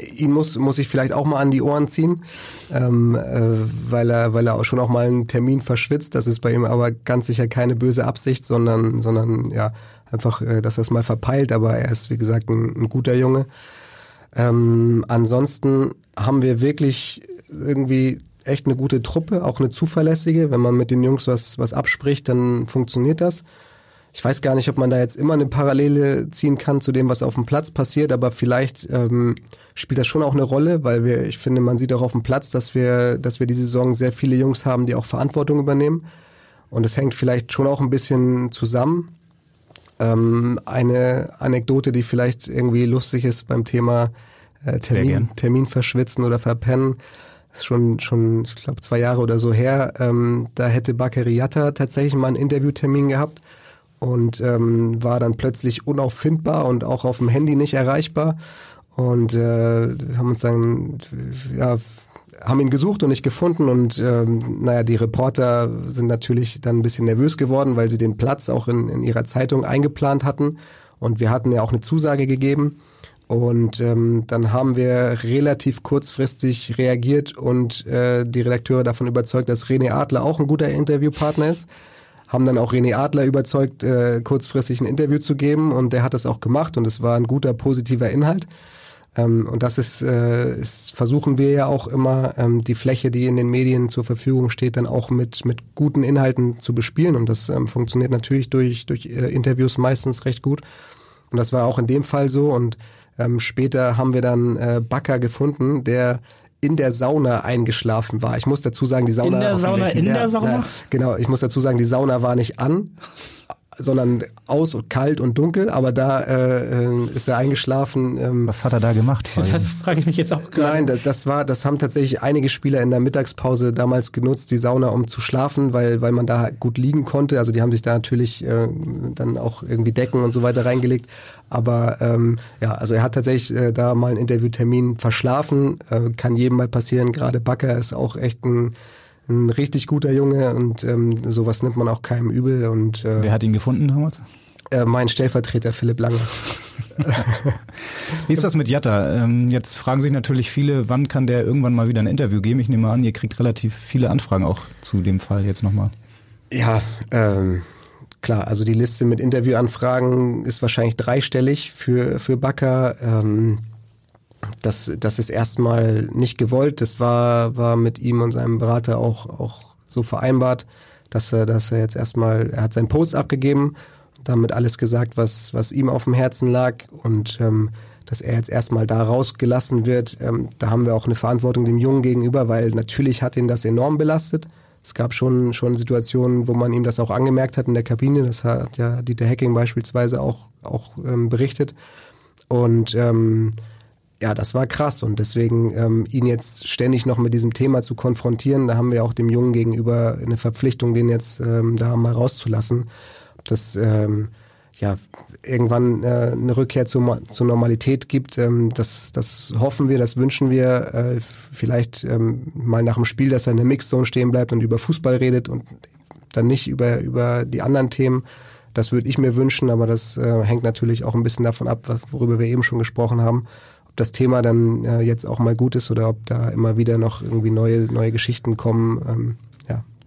ihn muss, muss ich vielleicht auch mal an die Ohren ziehen, ähm, äh, weil, er, weil er auch schon auch mal einen Termin verschwitzt. Das ist bei ihm aber ganz sicher keine böse Absicht, sondern, sondern ja, einfach, äh, dass er es mal verpeilt. Aber er ist, wie gesagt, ein, ein guter Junge. Ähm, ansonsten haben wir wirklich irgendwie echt eine gute Truppe, auch eine zuverlässige. Wenn man mit den Jungs was, was abspricht, dann funktioniert das ich weiß gar nicht, ob man da jetzt immer eine Parallele ziehen kann zu dem, was auf dem Platz passiert, aber vielleicht ähm, spielt das schon auch eine Rolle, weil wir, ich finde, man sieht auch auf dem Platz, dass wir, dass wir diese Saison sehr viele Jungs haben, die auch Verantwortung übernehmen. Und es hängt vielleicht schon auch ein bisschen zusammen. Ähm, eine Anekdote, die vielleicht irgendwie lustig ist beim Thema äh, Termin, Termin verschwitzen oder verpennen ist schon, schon ich glaube, zwei Jahre oder so her. Ähm, da hätte Bakary Yatta tatsächlich mal einen Interviewtermin gehabt und ähm, war dann plötzlich unauffindbar und auch auf dem Handy nicht erreichbar. Und äh, haben uns dann ja haben ihn gesucht und nicht gefunden. Und ähm, naja, die Reporter sind natürlich dann ein bisschen nervös geworden, weil sie den Platz auch in, in ihrer Zeitung eingeplant hatten. Und wir hatten ja auch eine Zusage gegeben. Und ähm, dann haben wir relativ kurzfristig reagiert und äh, die Redakteure davon überzeugt, dass René Adler auch ein guter Interviewpartner ist haben dann auch René Adler überzeugt, äh, kurzfristig ein Interview zu geben und der hat das auch gemacht und es war ein guter, positiver Inhalt. Ähm, und das ist, äh, ist, versuchen wir ja auch immer, ähm, die Fläche, die in den Medien zur Verfügung steht, dann auch mit, mit guten Inhalten zu bespielen und das ähm, funktioniert natürlich durch, durch äh, Interviews meistens recht gut. Und das war auch in dem Fall so und ähm, später haben wir dann äh, Bakker gefunden, der in der Sauna eingeschlafen war. Ich muss dazu sagen, die Sauna. In der Sauna, in der Sauna? Ja, genau, ich muss dazu sagen, die Sauna war nicht an sondern aus und kalt und dunkel, aber da äh, äh, ist er eingeschlafen. Ähm, Was hat er da gemacht? Das frage ich mich jetzt auch gerade. Nein, das, das, war, das haben tatsächlich einige Spieler in der Mittagspause damals genutzt, die Sauna, um zu schlafen, weil, weil man da gut liegen konnte. Also die haben sich da natürlich äh, dann auch irgendwie Decken und so weiter reingelegt. Aber ähm, ja, also er hat tatsächlich äh, da mal einen Interviewtermin verschlafen. Äh, kann jedem mal passieren. Gerade Bakker ist auch echt ein ein richtig guter Junge und ähm, sowas nimmt man auch keinem übel. Und, äh, Wer hat ihn gefunden damals? Äh, mein Stellvertreter Philipp Lange. Wie ist das mit Jatta? Ähm, jetzt fragen sich natürlich viele, wann kann der irgendwann mal wieder ein Interview geben? Ich nehme an, ihr kriegt relativ viele Anfragen auch zu dem Fall jetzt nochmal. Ja, ähm, klar, also die Liste mit Interviewanfragen ist wahrscheinlich dreistellig für, für Bakker. Ähm, das, das ist erstmal nicht gewollt. Das war, war mit ihm und seinem Berater auch, auch so vereinbart, dass er, dass er jetzt erstmal, er hat seinen Post abgegeben, damit alles gesagt, was, was ihm auf dem Herzen lag und ähm, dass er jetzt erstmal da rausgelassen wird. Ähm, da haben wir auch eine Verantwortung dem Jungen gegenüber, weil natürlich hat ihn das enorm belastet. Es gab schon, schon Situationen, wo man ihm das auch angemerkt hat in der Kabine. Das hat ja Dieter Hacking beispielsweise auch, auch ähm, berichtet. Und ähm, ja, das war krass und deswegen ähm, ihn jetzt ständig noch mit diesem Thema zu konfrontieren, da haben wir auch dem Jungen gegenüber eine Verpflichtung, den jetzt ähm, da mal rauszulassen. Das ähm, ja irgendwann äh, eine Rückkehr zur, zur Normalität gibt, ähm, das, das hoffen wir, das wünschen wir. Äh, vielleicht ähm, mal nach dem Spiel, dass er in der Mixzone stehen bleibt und über Fußball redet und dann nicht über über die anderen Themen. Das würde ich mir wünschen, aber das äh, hängt natürlich auch ein bisschen davon ab, worüber wir eben schon gesprochen haben ob das Thema dann äh, jetzt auch mal gut ist oder ob da immer wieder noch irgendwie neue, neue Geschichten kommen. Ähm.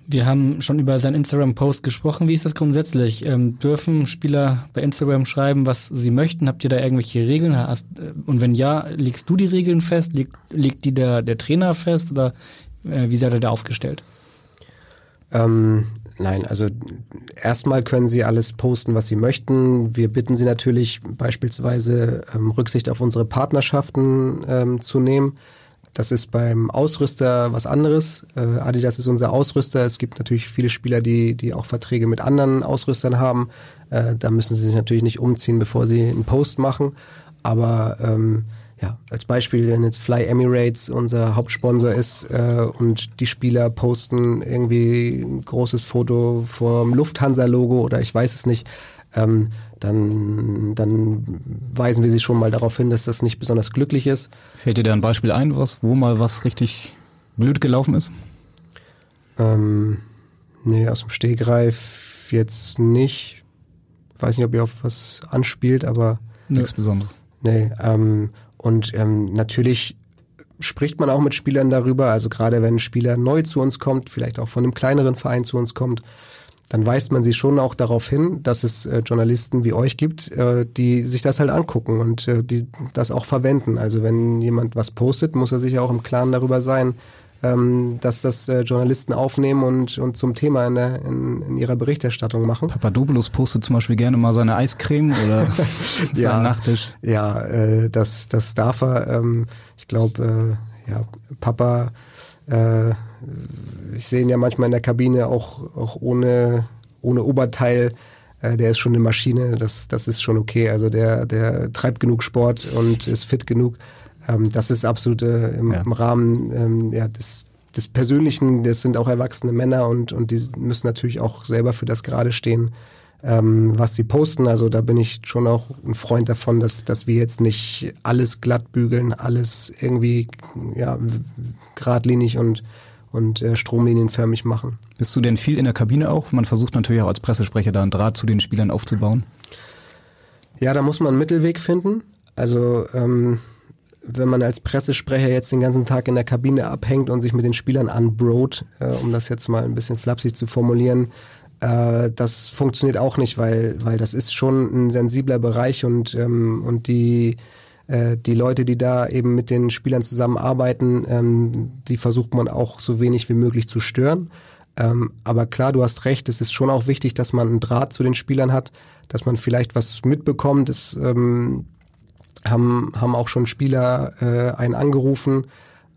Wir haben schon über seinen Instagram-Post gesprochen. Wie ist das grundsätzlich? Ähm, dürfen Spieler bei Instagram schreiben, was sie möchten? Habt ihr da irgendwelche Regeln? Hast, äh, und wenn ja, legst du die Regeln fest? Legt, legt die der, der Trainer fest? Oder äh, wie seid ihr da aufgestellt? Ähm, Nein, also erstmal können Sie alles posten, was Sie möchten. Wir bitten Sie natürlich beispielsweise ähm, Rücksicht auf unsere Partnerschaften ähm, zu nehmen. Das ist beim Ausrüster was anderes. Äh, Adidas ist unser Ausrüster. Es gibt natürlich viele Spieler, die, die auch Verträge mit anderen Ausrüstern haben. Äh, da müssen Sie sich natürlich nicht umziehen, bevor Sie einen Post machen. Aber ähm, ja, als Beispiel, wenn jetzt Fly Emirates unser Hauptsponsor ist äh, und die Spieler posten irgendwie ein großes Foto vom Lufthansa-Logo oder ich weiß es nicht, ähm, dann, dann weisen wir sie schon mal darauf hin, dass das nicht besonders glücklich ist. Fällt dir da ein Beispiel ein, was, wo mal was richtig blöd gelaufen ist? Ähm, nee, aus dem Stegreif jetzt nicht. Weiß nicht, ob ihr auf was anspielt, aber. Nichts Besonderes. Nee, ähm, und ähm, natürlich spricht man auch mit Spielern darüber, also gerade wenn ein Spieler neu zu uns kommt, vielleicht auch von einem kleineren Verein zu uns kommt, dann weist man sie schon auch darauf hin, dass es äh, Journalisten wie euch gibt, äh, die sich das halt angucken und äh, die das auch verwenden. Also wenn jemand was postet, muss er sich auch im Klaren darüber sein, ähm, dass das äh, Journalisten aufnehmen und, und zum Thema in, der, in, in ihrer Berichterstattung machen. Papadopoulos postet zum Beispiel gerne mal seine Eiscreme oder seinen ja, Nachtisch. Ja, äh, das, das darf er. Ähm, ich glaube, äh, ja, Papa, äh, ich sehe ihn ja manchmal in der Kabine auch, auch ohne, ohne Oberteil äh, der ist schon eine Maschine, das, das ist schon okay. Also der, der treibt genug Sport und ist fit genug. Ähm, das ist absolut äh, im, ja. im, Rahmen ähm, ja, des, des Persönlichen. Das sind auch erwachsene Männer und, und die müssen natürlich auch selber für das gerade stehen, ähm, was sie posten. Also da bin ich schon auch ein Freund davon, dass, dass wir jetzt nicht alles glatt bügeln, alles irgendwie ja, geradlinig und und äh, stromlinienförmig machen. Bist du denn viel in der Kabine auch? Man versucht natürlich auch als Pressesprecher da einen Draht zu den Spielern aufzubauen. Ja, da muss man einen Mittelweg finden. Also ähm, wenn man als Pressesprecher jetzt den ganzen Tag in der Kabine abhängt und sich mit den Spielern anbrot, äh, um das jetzt mal ein bisschen flapsig zu formulieren, äh, das funktioniert auch nicht, weil, weil das ist schon ein sensibler Bereich und, ähm, und die, äh, die Leute, die da eben mit den Spielern zusammenarbeiten, ähm, die versucht man auch so wenig wie möglich zu stören. Ähm, aber klar, du hast recht, es ist schon auch wichtig, dass man einen Draht zu den Spielern hat, dass man vielleicht was mitbekommt. Das, ähm, haben, haben auch schon Spieler äh, einen angerufen.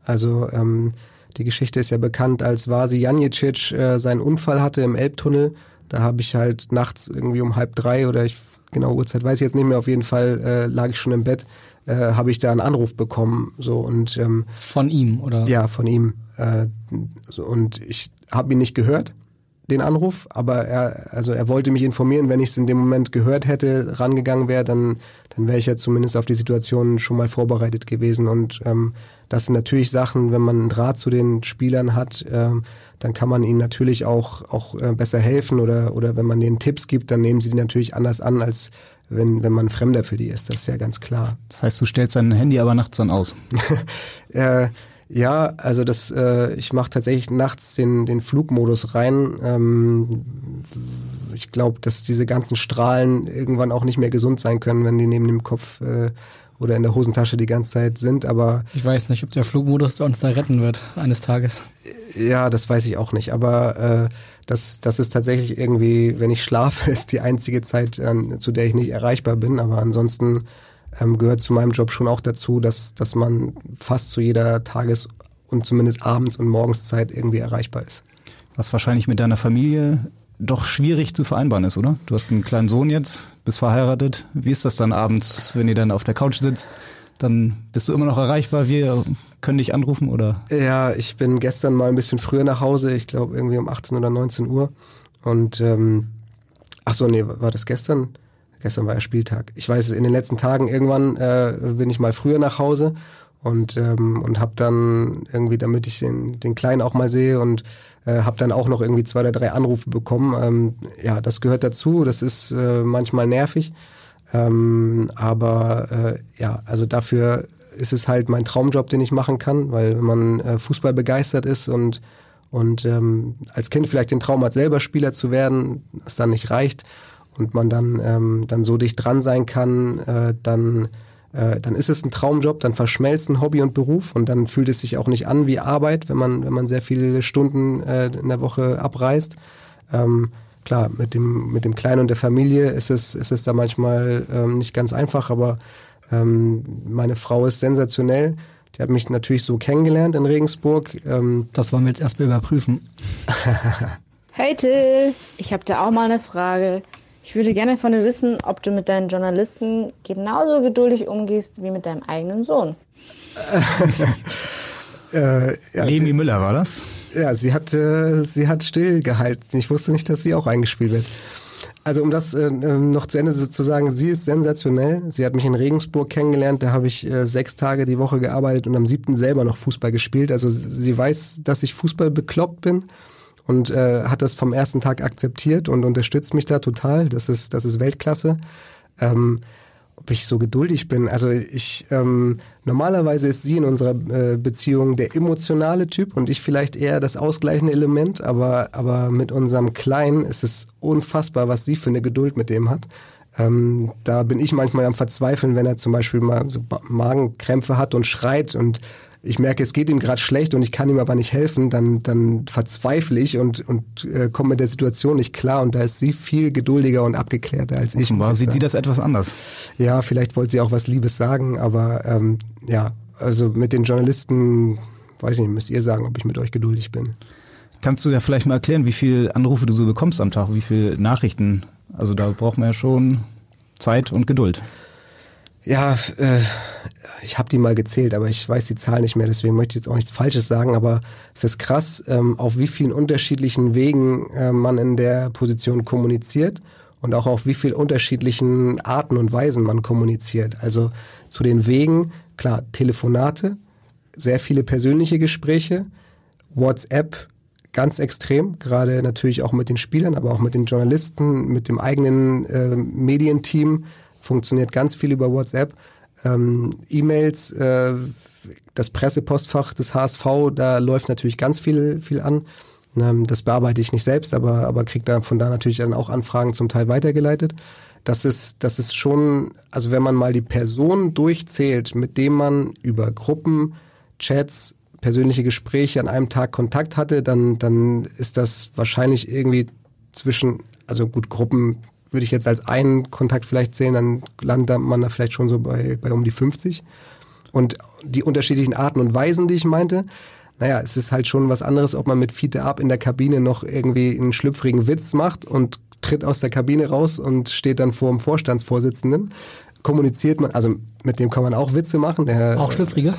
Also ähm, die Geschichte ist ja bekannt, als Vasi Janicic äh, seinen Unfall hatte im Elbtunnel. Da habe ich halt nachts irgendwie um halb drei oder ich genau Uhrzeit weiß ich jetzt nicht mehr. Auf jeden Fall äh, lag ich schon im Bett, äh, habe ich da einen Anruf bekommen. So und ähm, von ihm oder? Ja, von ihm. Äh, so, und ich habe ihn nicht gehört den Anruf, aber er, also er wollte mich informieren, wenn ich es in dem Moment gehört hätte, rangegangen wäre, dann, dann wäre ich ja zumindest auf die Situation schon mal vorbereitet gewesen. Und ähm, das sind natürlich Sachen, wenn man einen Draht zu den Spielern hat, ähm, dann kann man ihnen natürlich auch, auch äh, besser helfen oder, oder wenn man denen Tipps gibt, dann nehmen sie die natürlich anders an, als wenn, wenn man Fremder für die ist. Das ist ja ganz klar. Das heißt, du stellst dein Handy aber nachts dann aus? äh, ja, also das, äh, ich mache tatsächlich nachts den, den Flugmodus rein. Ähm, ich glaube, dass diese ganzen Strahlen irgendwann auch nicht mehr gesund sein können, wenn die neben dem Kopf äh, oder in der Hosentasche die ganze Zeit sind. Aber ich weiß nicht, ob der Flugmodus uns da retten wird eines Tages. Ja, das weiß ich auch nicht. Aber äh, das, das ist tatsächlich irgendwie, wenn ich schlafe, ist die einzige Zeit, äh, zu der ich nicht erreichbar bin. Aber ansonsten ähm, gehört zu meinem Job schon auch dazu, dass, dass man fast zu jeder Tages- und zumindest abends und morgenszeit irgendwie erreichbar ist. Was wahrscheinlich mit deiner Familie doch schwierig zu vereinbaren ist, oder? Du hast einen kleinen Sohn jetzt, bist verheiratet. Wie ist das dann abends, wenn ihr dann auf der Couch sitzt? dann bist du immer noch erreichbar. Wir können dich anrufen oder? Ja, ich bin gestern mal ein bisschen früher nach Hause, ich glaube irgendwie um 18 oder 19 Uhr. Und ähm, ach so, nee, war das gestern? Gestern war ja Spieltag. Ich weiß, in den letzten Tagen irgendwann äh, bin ich mal früher nach Hause und ähm, und habe dann irgendwie, damit ich den den Kleinen auch mal sehe und äh, habe dann auch noch irgendwie zwei oder drei Anrufe bekommen. Ähm, ja, das gehört dazu. Das ist äh, manchmal nervig, ähm, aber äh, ja, also dafür ist es halt mein Traumjob, den ich machen kann, weil wenn man äh, Fußball begeistert ist und und ähm, als Kind vielleicht den Traum hat, selber Spieler zu werden, das dann nicht reicht und man dann ähm, dann so dicht dran sein kann, äh, dann äh, dann ist es ein Traumjob, dann verschmelzen Hobby und Beruf und dann fühlt es sich auch nicht an wie Arbeit, wenn man, wenn man sehr viele Stunden äh, in der Woche abreist. Ähm, klar, mit dem, mit dem Kleinen und der Familie ist es, ist es da manchmal ähm, nicht ganz einfach, aber ähm, meine Frau ist sensationell. Die hat mich natürlich so kennengelernt in Regensburg. Ähm, das wollen wir jetzt erstmal überprüfen. hey Till, ich habe da auch mal eine Frage. Ich würde gerne von dir wissen, ob du mit deinen Journalisten genauso geduldig umgehst wie mit deinem eigenen Sohn. äh, ja, Leni Müller war das? Ja, sie hat, äh, sie hat stillgehalten. Ich wusste nicht, dass sie auch eingespielt wird. Also um das äh, ähm, noch zu Ende zu sagen, sie ist sensationell. Sie hat mich in Regensburg kennengelernt, da habe ich äh, sechs Tage die Woche gearbeitet und am siebten selber noch Fußball gespielt. Also sie weiß, dass ich Fußball bekloppt bin und äh, hat das vom ersten Tag akzeptiert und unterstützt mich da total. Das ist, das ist Weltklasse. Ähm, ich so geduldig bin. Also ich ähm, normalerweise ist sie in unserer äh, Beziehung der emotionale Typ und ich vielleicht eher das ausgleichende Element, aber aber mit unserem Kleinen ist es unfassbar, was sie für eine Geduld mit dem hat. Ähm, da bin ich manchmal am Verzweifeln, wenn er zum Beispiel mal so Magenkrämpfe hat und schreit und ich merke, es geht ihm gerade schlecht und ich kann ihm aber nicht helfen, dann, dann verzweifle ich und, und äh, komme mit der Situation nicht klar. Und da ist sie viel geduldiger und abgeklärter als ich. Offenbar sieht sie das etwas anders. Ja, vielleicht wollte sie auch was Liebes sagen, aber ähm, ja, also mit den Journalisten, weiß ich nicht, müsst ihr sagen, ob ich mit euch geduldig bin. Kannst du ja vielleicht mal erklären, wie viele Anrufe du so bekommst am Tag, wie viele Nachrichten? Also da braucht man ja schon Zeit und Geduld. Ja, äh, ich habe die mal gezählt, aber ich weiß die Zahl nicht mehr, deswegen möchte ich jetzt auch nichts Falsches sagen, aber es ist krass, ähm, auf wie vielen unterschiedlichen Wegen äh, man in der Position kommuniziert und auch auf wie vielen unterschiedlichen Arten und Weisen man kommuniziert. Also zu den Wegen, klar, Telefonate, sehr viele persönliche Gespräche, WhatsApp ganz extrem, gerade natürlich auch mit den Spielern, aber auch mit den Journalisten, mit dem eigenen äh, Medienteam funktioniert ganz viel über WhatsApp. Ähm, E-Mails, äh, das Pressepostfach des HSV, da läuft natürlich ganz viel, viel an. Ähm, das bearbeite ich nicht selbst, aber, aber kriege da von da natürlich dann auch Anfragen zum Teil weitergeleitet. Das ist, das ist schon, also wenn man mal die Personen durchzählt, mit denen man über Gruppen, Chats, persönliche Gespräche an einem Tag Kontakt hatte, dann, dann ist das wahrscheinlich irgendwie zwischen, also gut, Gruppen würde ich jetzt als einen Kontakt vielleicht sehen, dann landet man da vielleicht schon so bei, bei um die 50. Und die unterschiedlichen Arten und Weisen, die ich meinte, naja, es ist halt schon was anderes, ob man mit Fiete ab in der Kabine noch irgendwie einen schlüpfrigen Witz macht und tritt aus der Kabine raus und steht dann vor dem Vorstandsvorsitzenden kommuniziert man, also mit dem kann man auch Witze machen. Der, auch schlüpfrige?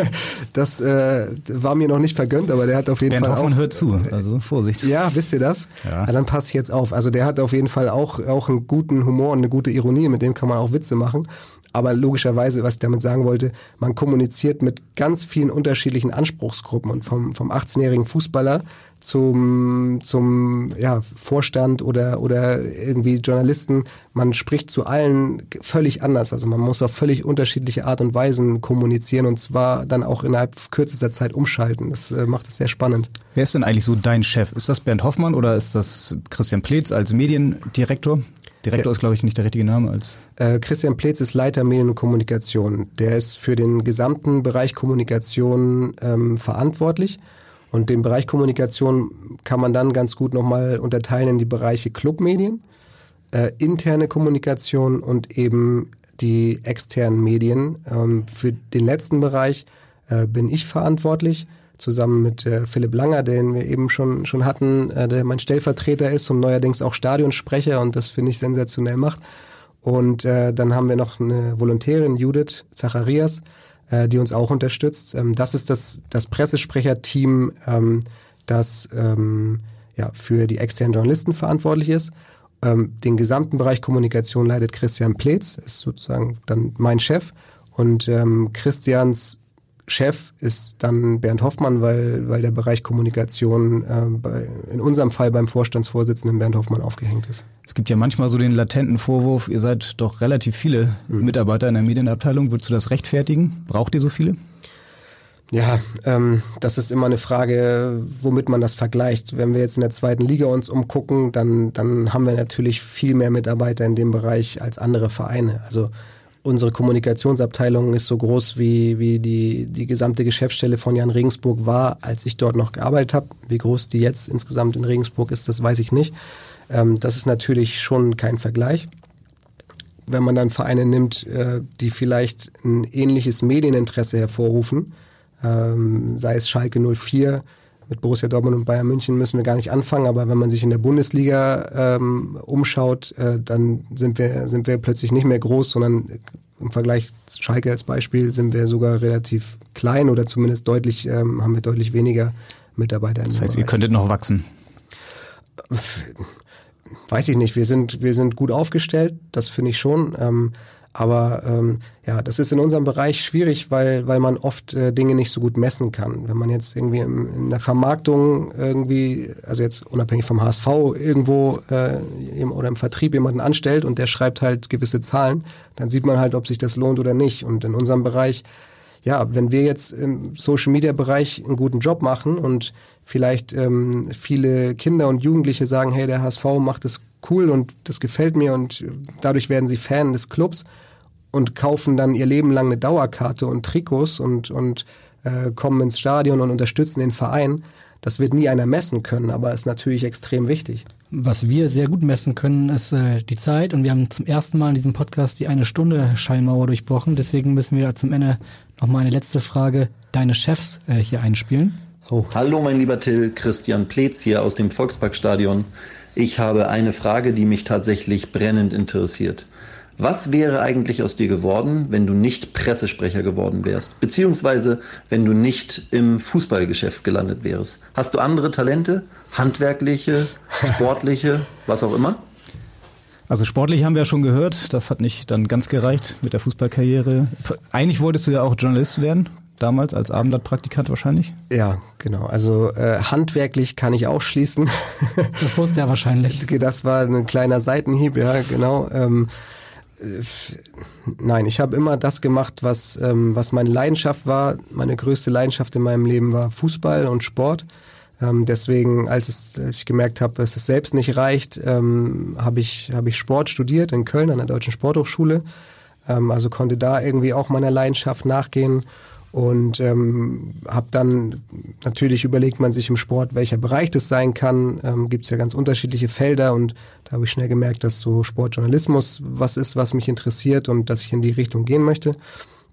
das äh, war mir noch nicht vergönnt, aber der hat auf jeden Bernd Fall Hoffmann auch... hört zu, also Vorsicht. Ja, wisst ihr das? Ja. ja dann passe ich jetzt auf. Also der hat auf jeden Fall auch, auch einen guten Humor und eine gute Ironie, mit dem kann man auch Witze machen. Aber logischerweise, was ich damit sagen wollte, man kommuniziert mit ganz vielen unterschiedlichen Anspruchsgruppen und vom, vom 18-jährigen Fußballer zum, zum ja, Vorstand oder, oder irgendwie Journalisten. Man spricht zu allen völlig anders. Also man muss auf völlig unterschiedliche Art und Weisen kommunizieren und zwar dann auch innerhalb kürzester Zeit umschalten. Das äh, macht es sehr spannend. Wer ist denn eigentlich so dein Chef? Ist das Bernd Hoffmann oder ist das Christian Pletz als Mediendirektor? Direktor ist, glaube ich, nicht der richtige Name als. Äh, Christian Pletz ist Leiter Medien und Kommunikation. Der ist für den gesamten Bereich Kommunikation ähm, verantwortlich. Und den Bereich Kommunikation kann man dann ganz gut nochmal unterteilen in die Bereiche Clubmedien, äh, interne Kommunikation und eben die externen Medien. Ähm, für den letzten Bereich äh, bin ich verantwortlich, zusammen mit äh, Philipp Langer, den wir eben schon, schon hatten, äh, der mein Stellvertreter ist und neuerdings auch Stadionsprecher und das finde ich sensationell macht. Und äh, dann haben wir noch eine Volontärin, Judith Zacharias, äh, die uns auch unterstützt. Ähm, das ist das, das Pressesprecherteam, ähm, das ähm, ja, für die externen Journalisten verantwortlich ist. Ähm, den gesamten Bereich Kommunikation leitet Christian Pletz, ist sozusagen dann mein Chef. Und ähm, Christians Chef ist dann Bernd Hoffmann, weil, weil der Bereich Kommunikation äh, bei, in unserem Fall beim Vorstandsvorsitzenden Bernd Hoffmann aufgehängt ist. Es gibt ja manchmal so den latenten Vorwurf, ihr seid doch relativ viele mhm. Mitarbeiter in der Medienabteilung. Würdest du das rechtfertigen? Braucht ihr so viele? Ja, ähm, das ist immer eine Frage, womit man das vergleicht. Wenn wir jetzt in der zweiten Liga uns umgucken, dann, dann haben wir natürlich viel mehr Mitarbeiter in dem Bereich als andere Vereine. Also unsere Kommunikationsabteilung ist so groß wie, wie die, die gesamte Geschäftsstelle von Jan Regensburg war, als ich dort noch gearbeitet habe. Wie groß die jetzt insgesamt in Regensburg ist, das weiß ich nicht. Ähm, das ist natürlich schon kein Vergleich. Wenn man dann Vereine nimmt, äh, die vielleicht ein ähnliches Medieninteresse hervorrufen, ähm, sei es Schalke 04, mit Borussia Dortmund und Bayern München müssen wir gar nicht anfangen, aber wenn man sich in der Bundesliga ähm, umschaut, äh, dann sind wir, sind wir plötzlich nicht mehr groß, sondern im Vergleich zu Schalke als Beispiel sind wir sogar relativ klein oder zumindest deutlich, ähm, haben wir deutlich weniger Mitarbeiter. Das heißt, ihr könntet noch wachsen? Weiß ich nicht. Wir sind, wir sind gut aufgestellt, das finde ich schon. Ähm, aber ähm, ja, das ist in unserem Bereich schwierig, weil, weil man oft äh, Dinge nicht so gut messen kann. Wenn man jetzt irgendwie im, in der Vermarktung irgendwie, also jetzt unabhängig vom HSV, irgendwo äh, oder im Vertrieb jemanden anstellt und der schreibt halt gewisse Zahlen, dann sieht man halt, ob sich das lohnt oder nicht. Und in unserem Bereich, ja, wenn wir jetzt im Social Media Bereich einen guten Job machen und vielleicht ähm, viele Kinder und Jugendliche sagen, hey, der HSV macht es cool und das gefällt mir und dadurch werden sie Fan des Clubs und kaufen dann ihr Leben lang eine Dauerkarte und Trikots und, und äh, kommen ins Stadion und unterstützen den Verein. Das wird nie einer messen können, aber ist natürlich extrem wichtig. Was wir sehr gut messen können, ist äh, die Zeit. Und wir haben zum ersten Mal in diesem Podcast die eine Stunde Schallmauer durchbrochen. Deswegen müssen wir zum Ende noch mal eine letzte Frage deine Chefs äh, hier einspielen. Oh. Hallo, mein lieber Till, Christian Pletz hier aus dem Volksparkstadion. Ich habe eine Frage, die mich tatsächlich brennend interessiert. Was wäre eigentlich aus dir geworden, wenn du nicht Pressesprecher geworden wärst? Beziehungsweise wenn du nicht im Fußballgeschäft gelandet wärst? Hast du andere Talente? Handwerkliche, sportliche, was auch immer? Also sportlich haben wir ja schon gehört, das hat nicht dann ganz gereicht mit der Fußballkarriere. Eigentlich wolltest du ja auch Journalist werden, damals als Abendblattpraktikant wahrscheinlich? Ja, genau. Also äh, handwerklich kann ich auch schließen. Das wusste er wahrscheinlich. Das war ein kleiner Seitenhieb, ja, genau. Ähm, nein, ich habe immer das gemacht, was, ähm, was meine Leidenschaft war. Meine größte Leidenschaft in meinem Leben war Fußball und Sport. Ähm, deswegen, als, es, als ich gemerkt habe, dass es selbst nicht reicht, ähm, habe ich, hab ich Sport studiert in Köln an der Deutschen Sporthochschule. Ähm, also konnte da irgendwie auch meiner Leidenschaft nachgehen und ähm, habe dann natürlich überlegt man sich im Sport, welcher Bereich das sein kann. Ähm, Gibt es ja ganz unterschiedliche Felder und da habe ich schnell gemerkt, dass so Sportjournalismus was ist, was mich interessiert und dass ich in die Richtung gehen möchte.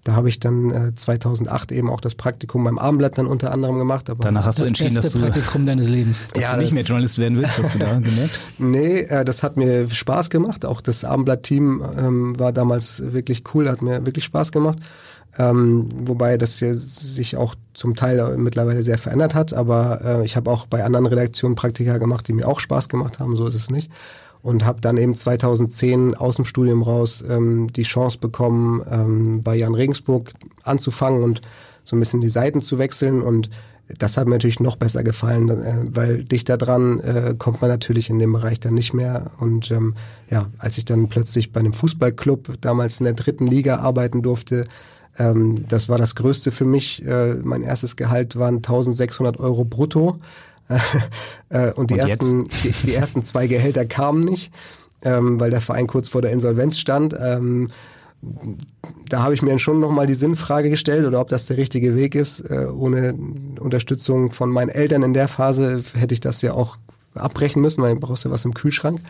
Da habe ich dann äh, 2008 eben auch das Praktikum beim Abendblatt dann unter anderem gemacht. Aber Danach hast das du entschieden, dass du Praktikum deines Lebens, dass ja, du nicht mehr Journalist werden willst, hast du da gemerkt? Nee, äh, das hat mir Spaß gemacht. Auch das Abendblatt-Team ähm, war damals wirklich cool, hat mir wirklich Spaß gemacht. Ähm, wobei das ja sich auch zum Teil mittlerweile sehr verändert hat, aber äh, ich habe auch bei anderen Redaktionen Praktika gemacht, die mir auch Spaß gemacht haben, so ist es nicht. Und habe dann eben 2010 aus dem Studium raus ähm, die Chance bekommen, ähm, bei Jan Regensburg anzufangen und so ein bisschen die Seiten zu wechseln und das hat mir natürlich noch besser gefallen, äh, weil dichter dran äh, kommt man natürlich in dem Bereich dann nicht mehr. Und ähm, ja, als ich dann plötzlich bei einem Fußballclub damals in der dritten Liga arbeiten durfte, ähm, das war das Größte für mich. Äh, mein erstes Gehalt waren 1600 Euro brutto. äh, und die, und ersten, die, die, ersten zwei Gehälter kamen nicht, ähm, weil der Verein kurz vor der Insolvenz stand. Ähm, da habe ich mir schon nochmal die Sinnfrage gestellt oder ob das der richtige Weg ist. Äh, ohne Unterstützung von meinen Eltern in der Phase hätte ich das ja auch abbrechen müssen, weil du brauchst ja was im Kühlschrank.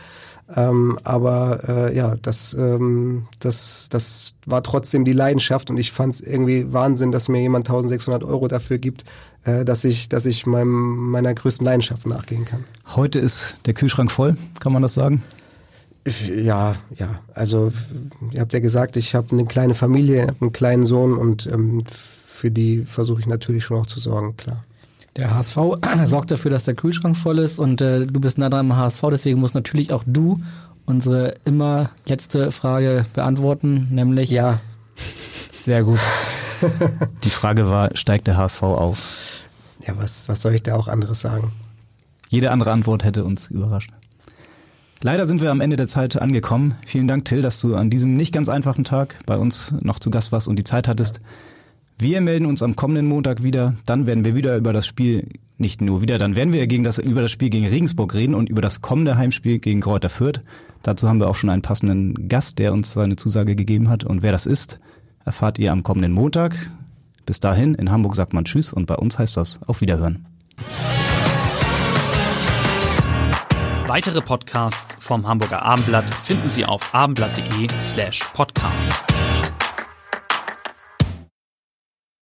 Ähm, aber äh, ja, das, ähm, das, das war trotzdem die Leidenschaft und ich fand es irgendwie Wahnsinn, dass mir jemand 1600 Euro dafür gibt, äh, dass ich, dass ich meinem, meiner größten Leidenschaft nachgehen kann. Heute ist der Kühlschrank voll, kann man das sagen? Ja, ja. Also ihr habt ja gesagt, ich habe eine kleine Familie, einen kleinen Sohn und ähm, für die versuche ich natürlich schon auch zu sorgen, klar. Der HSV sorgt dafür, dass der Kühlschrank voll ist und äh, du bist nah dran am HSV, deswegen musst natürlich auch du unsere immer letzte Frage beantworten, nämlich Ja. sehr gut. Die Frage war, steigt der HSV auf? Ja, was, was soll ich da auch anderes sagen? Jede andere Antwort hätte uns überrascht. Leider sind wir am Ende der Zeit angekommen. Vielen Dank, Till, dass du an diesem nicht ganz einfachen Tag bei uns noch zu Gast warst und die Zeit hattest. Wir melden uns am kommenden Montag wieder. Dann werden wir wieder über das Spiel, nicht nur wieder, dann werden wir gegen das, über das Spiel gegen Regensburg reden und über das kommende Heimspiel gegen Kräuter Fürth. Dazu haben wir auch schon einen passenden Gast, der uns seine Zusage gegeben hat. Und wer das ist, erfahrt ihr am kommenden Montag. Bis dahin, in Hamburg sagt man Tschüss und bei uns heißt das auf Wiederhören. Weitere Podcasts vom Hamburger Abendblatt finden Sie auf abendblatt.de slash podcast.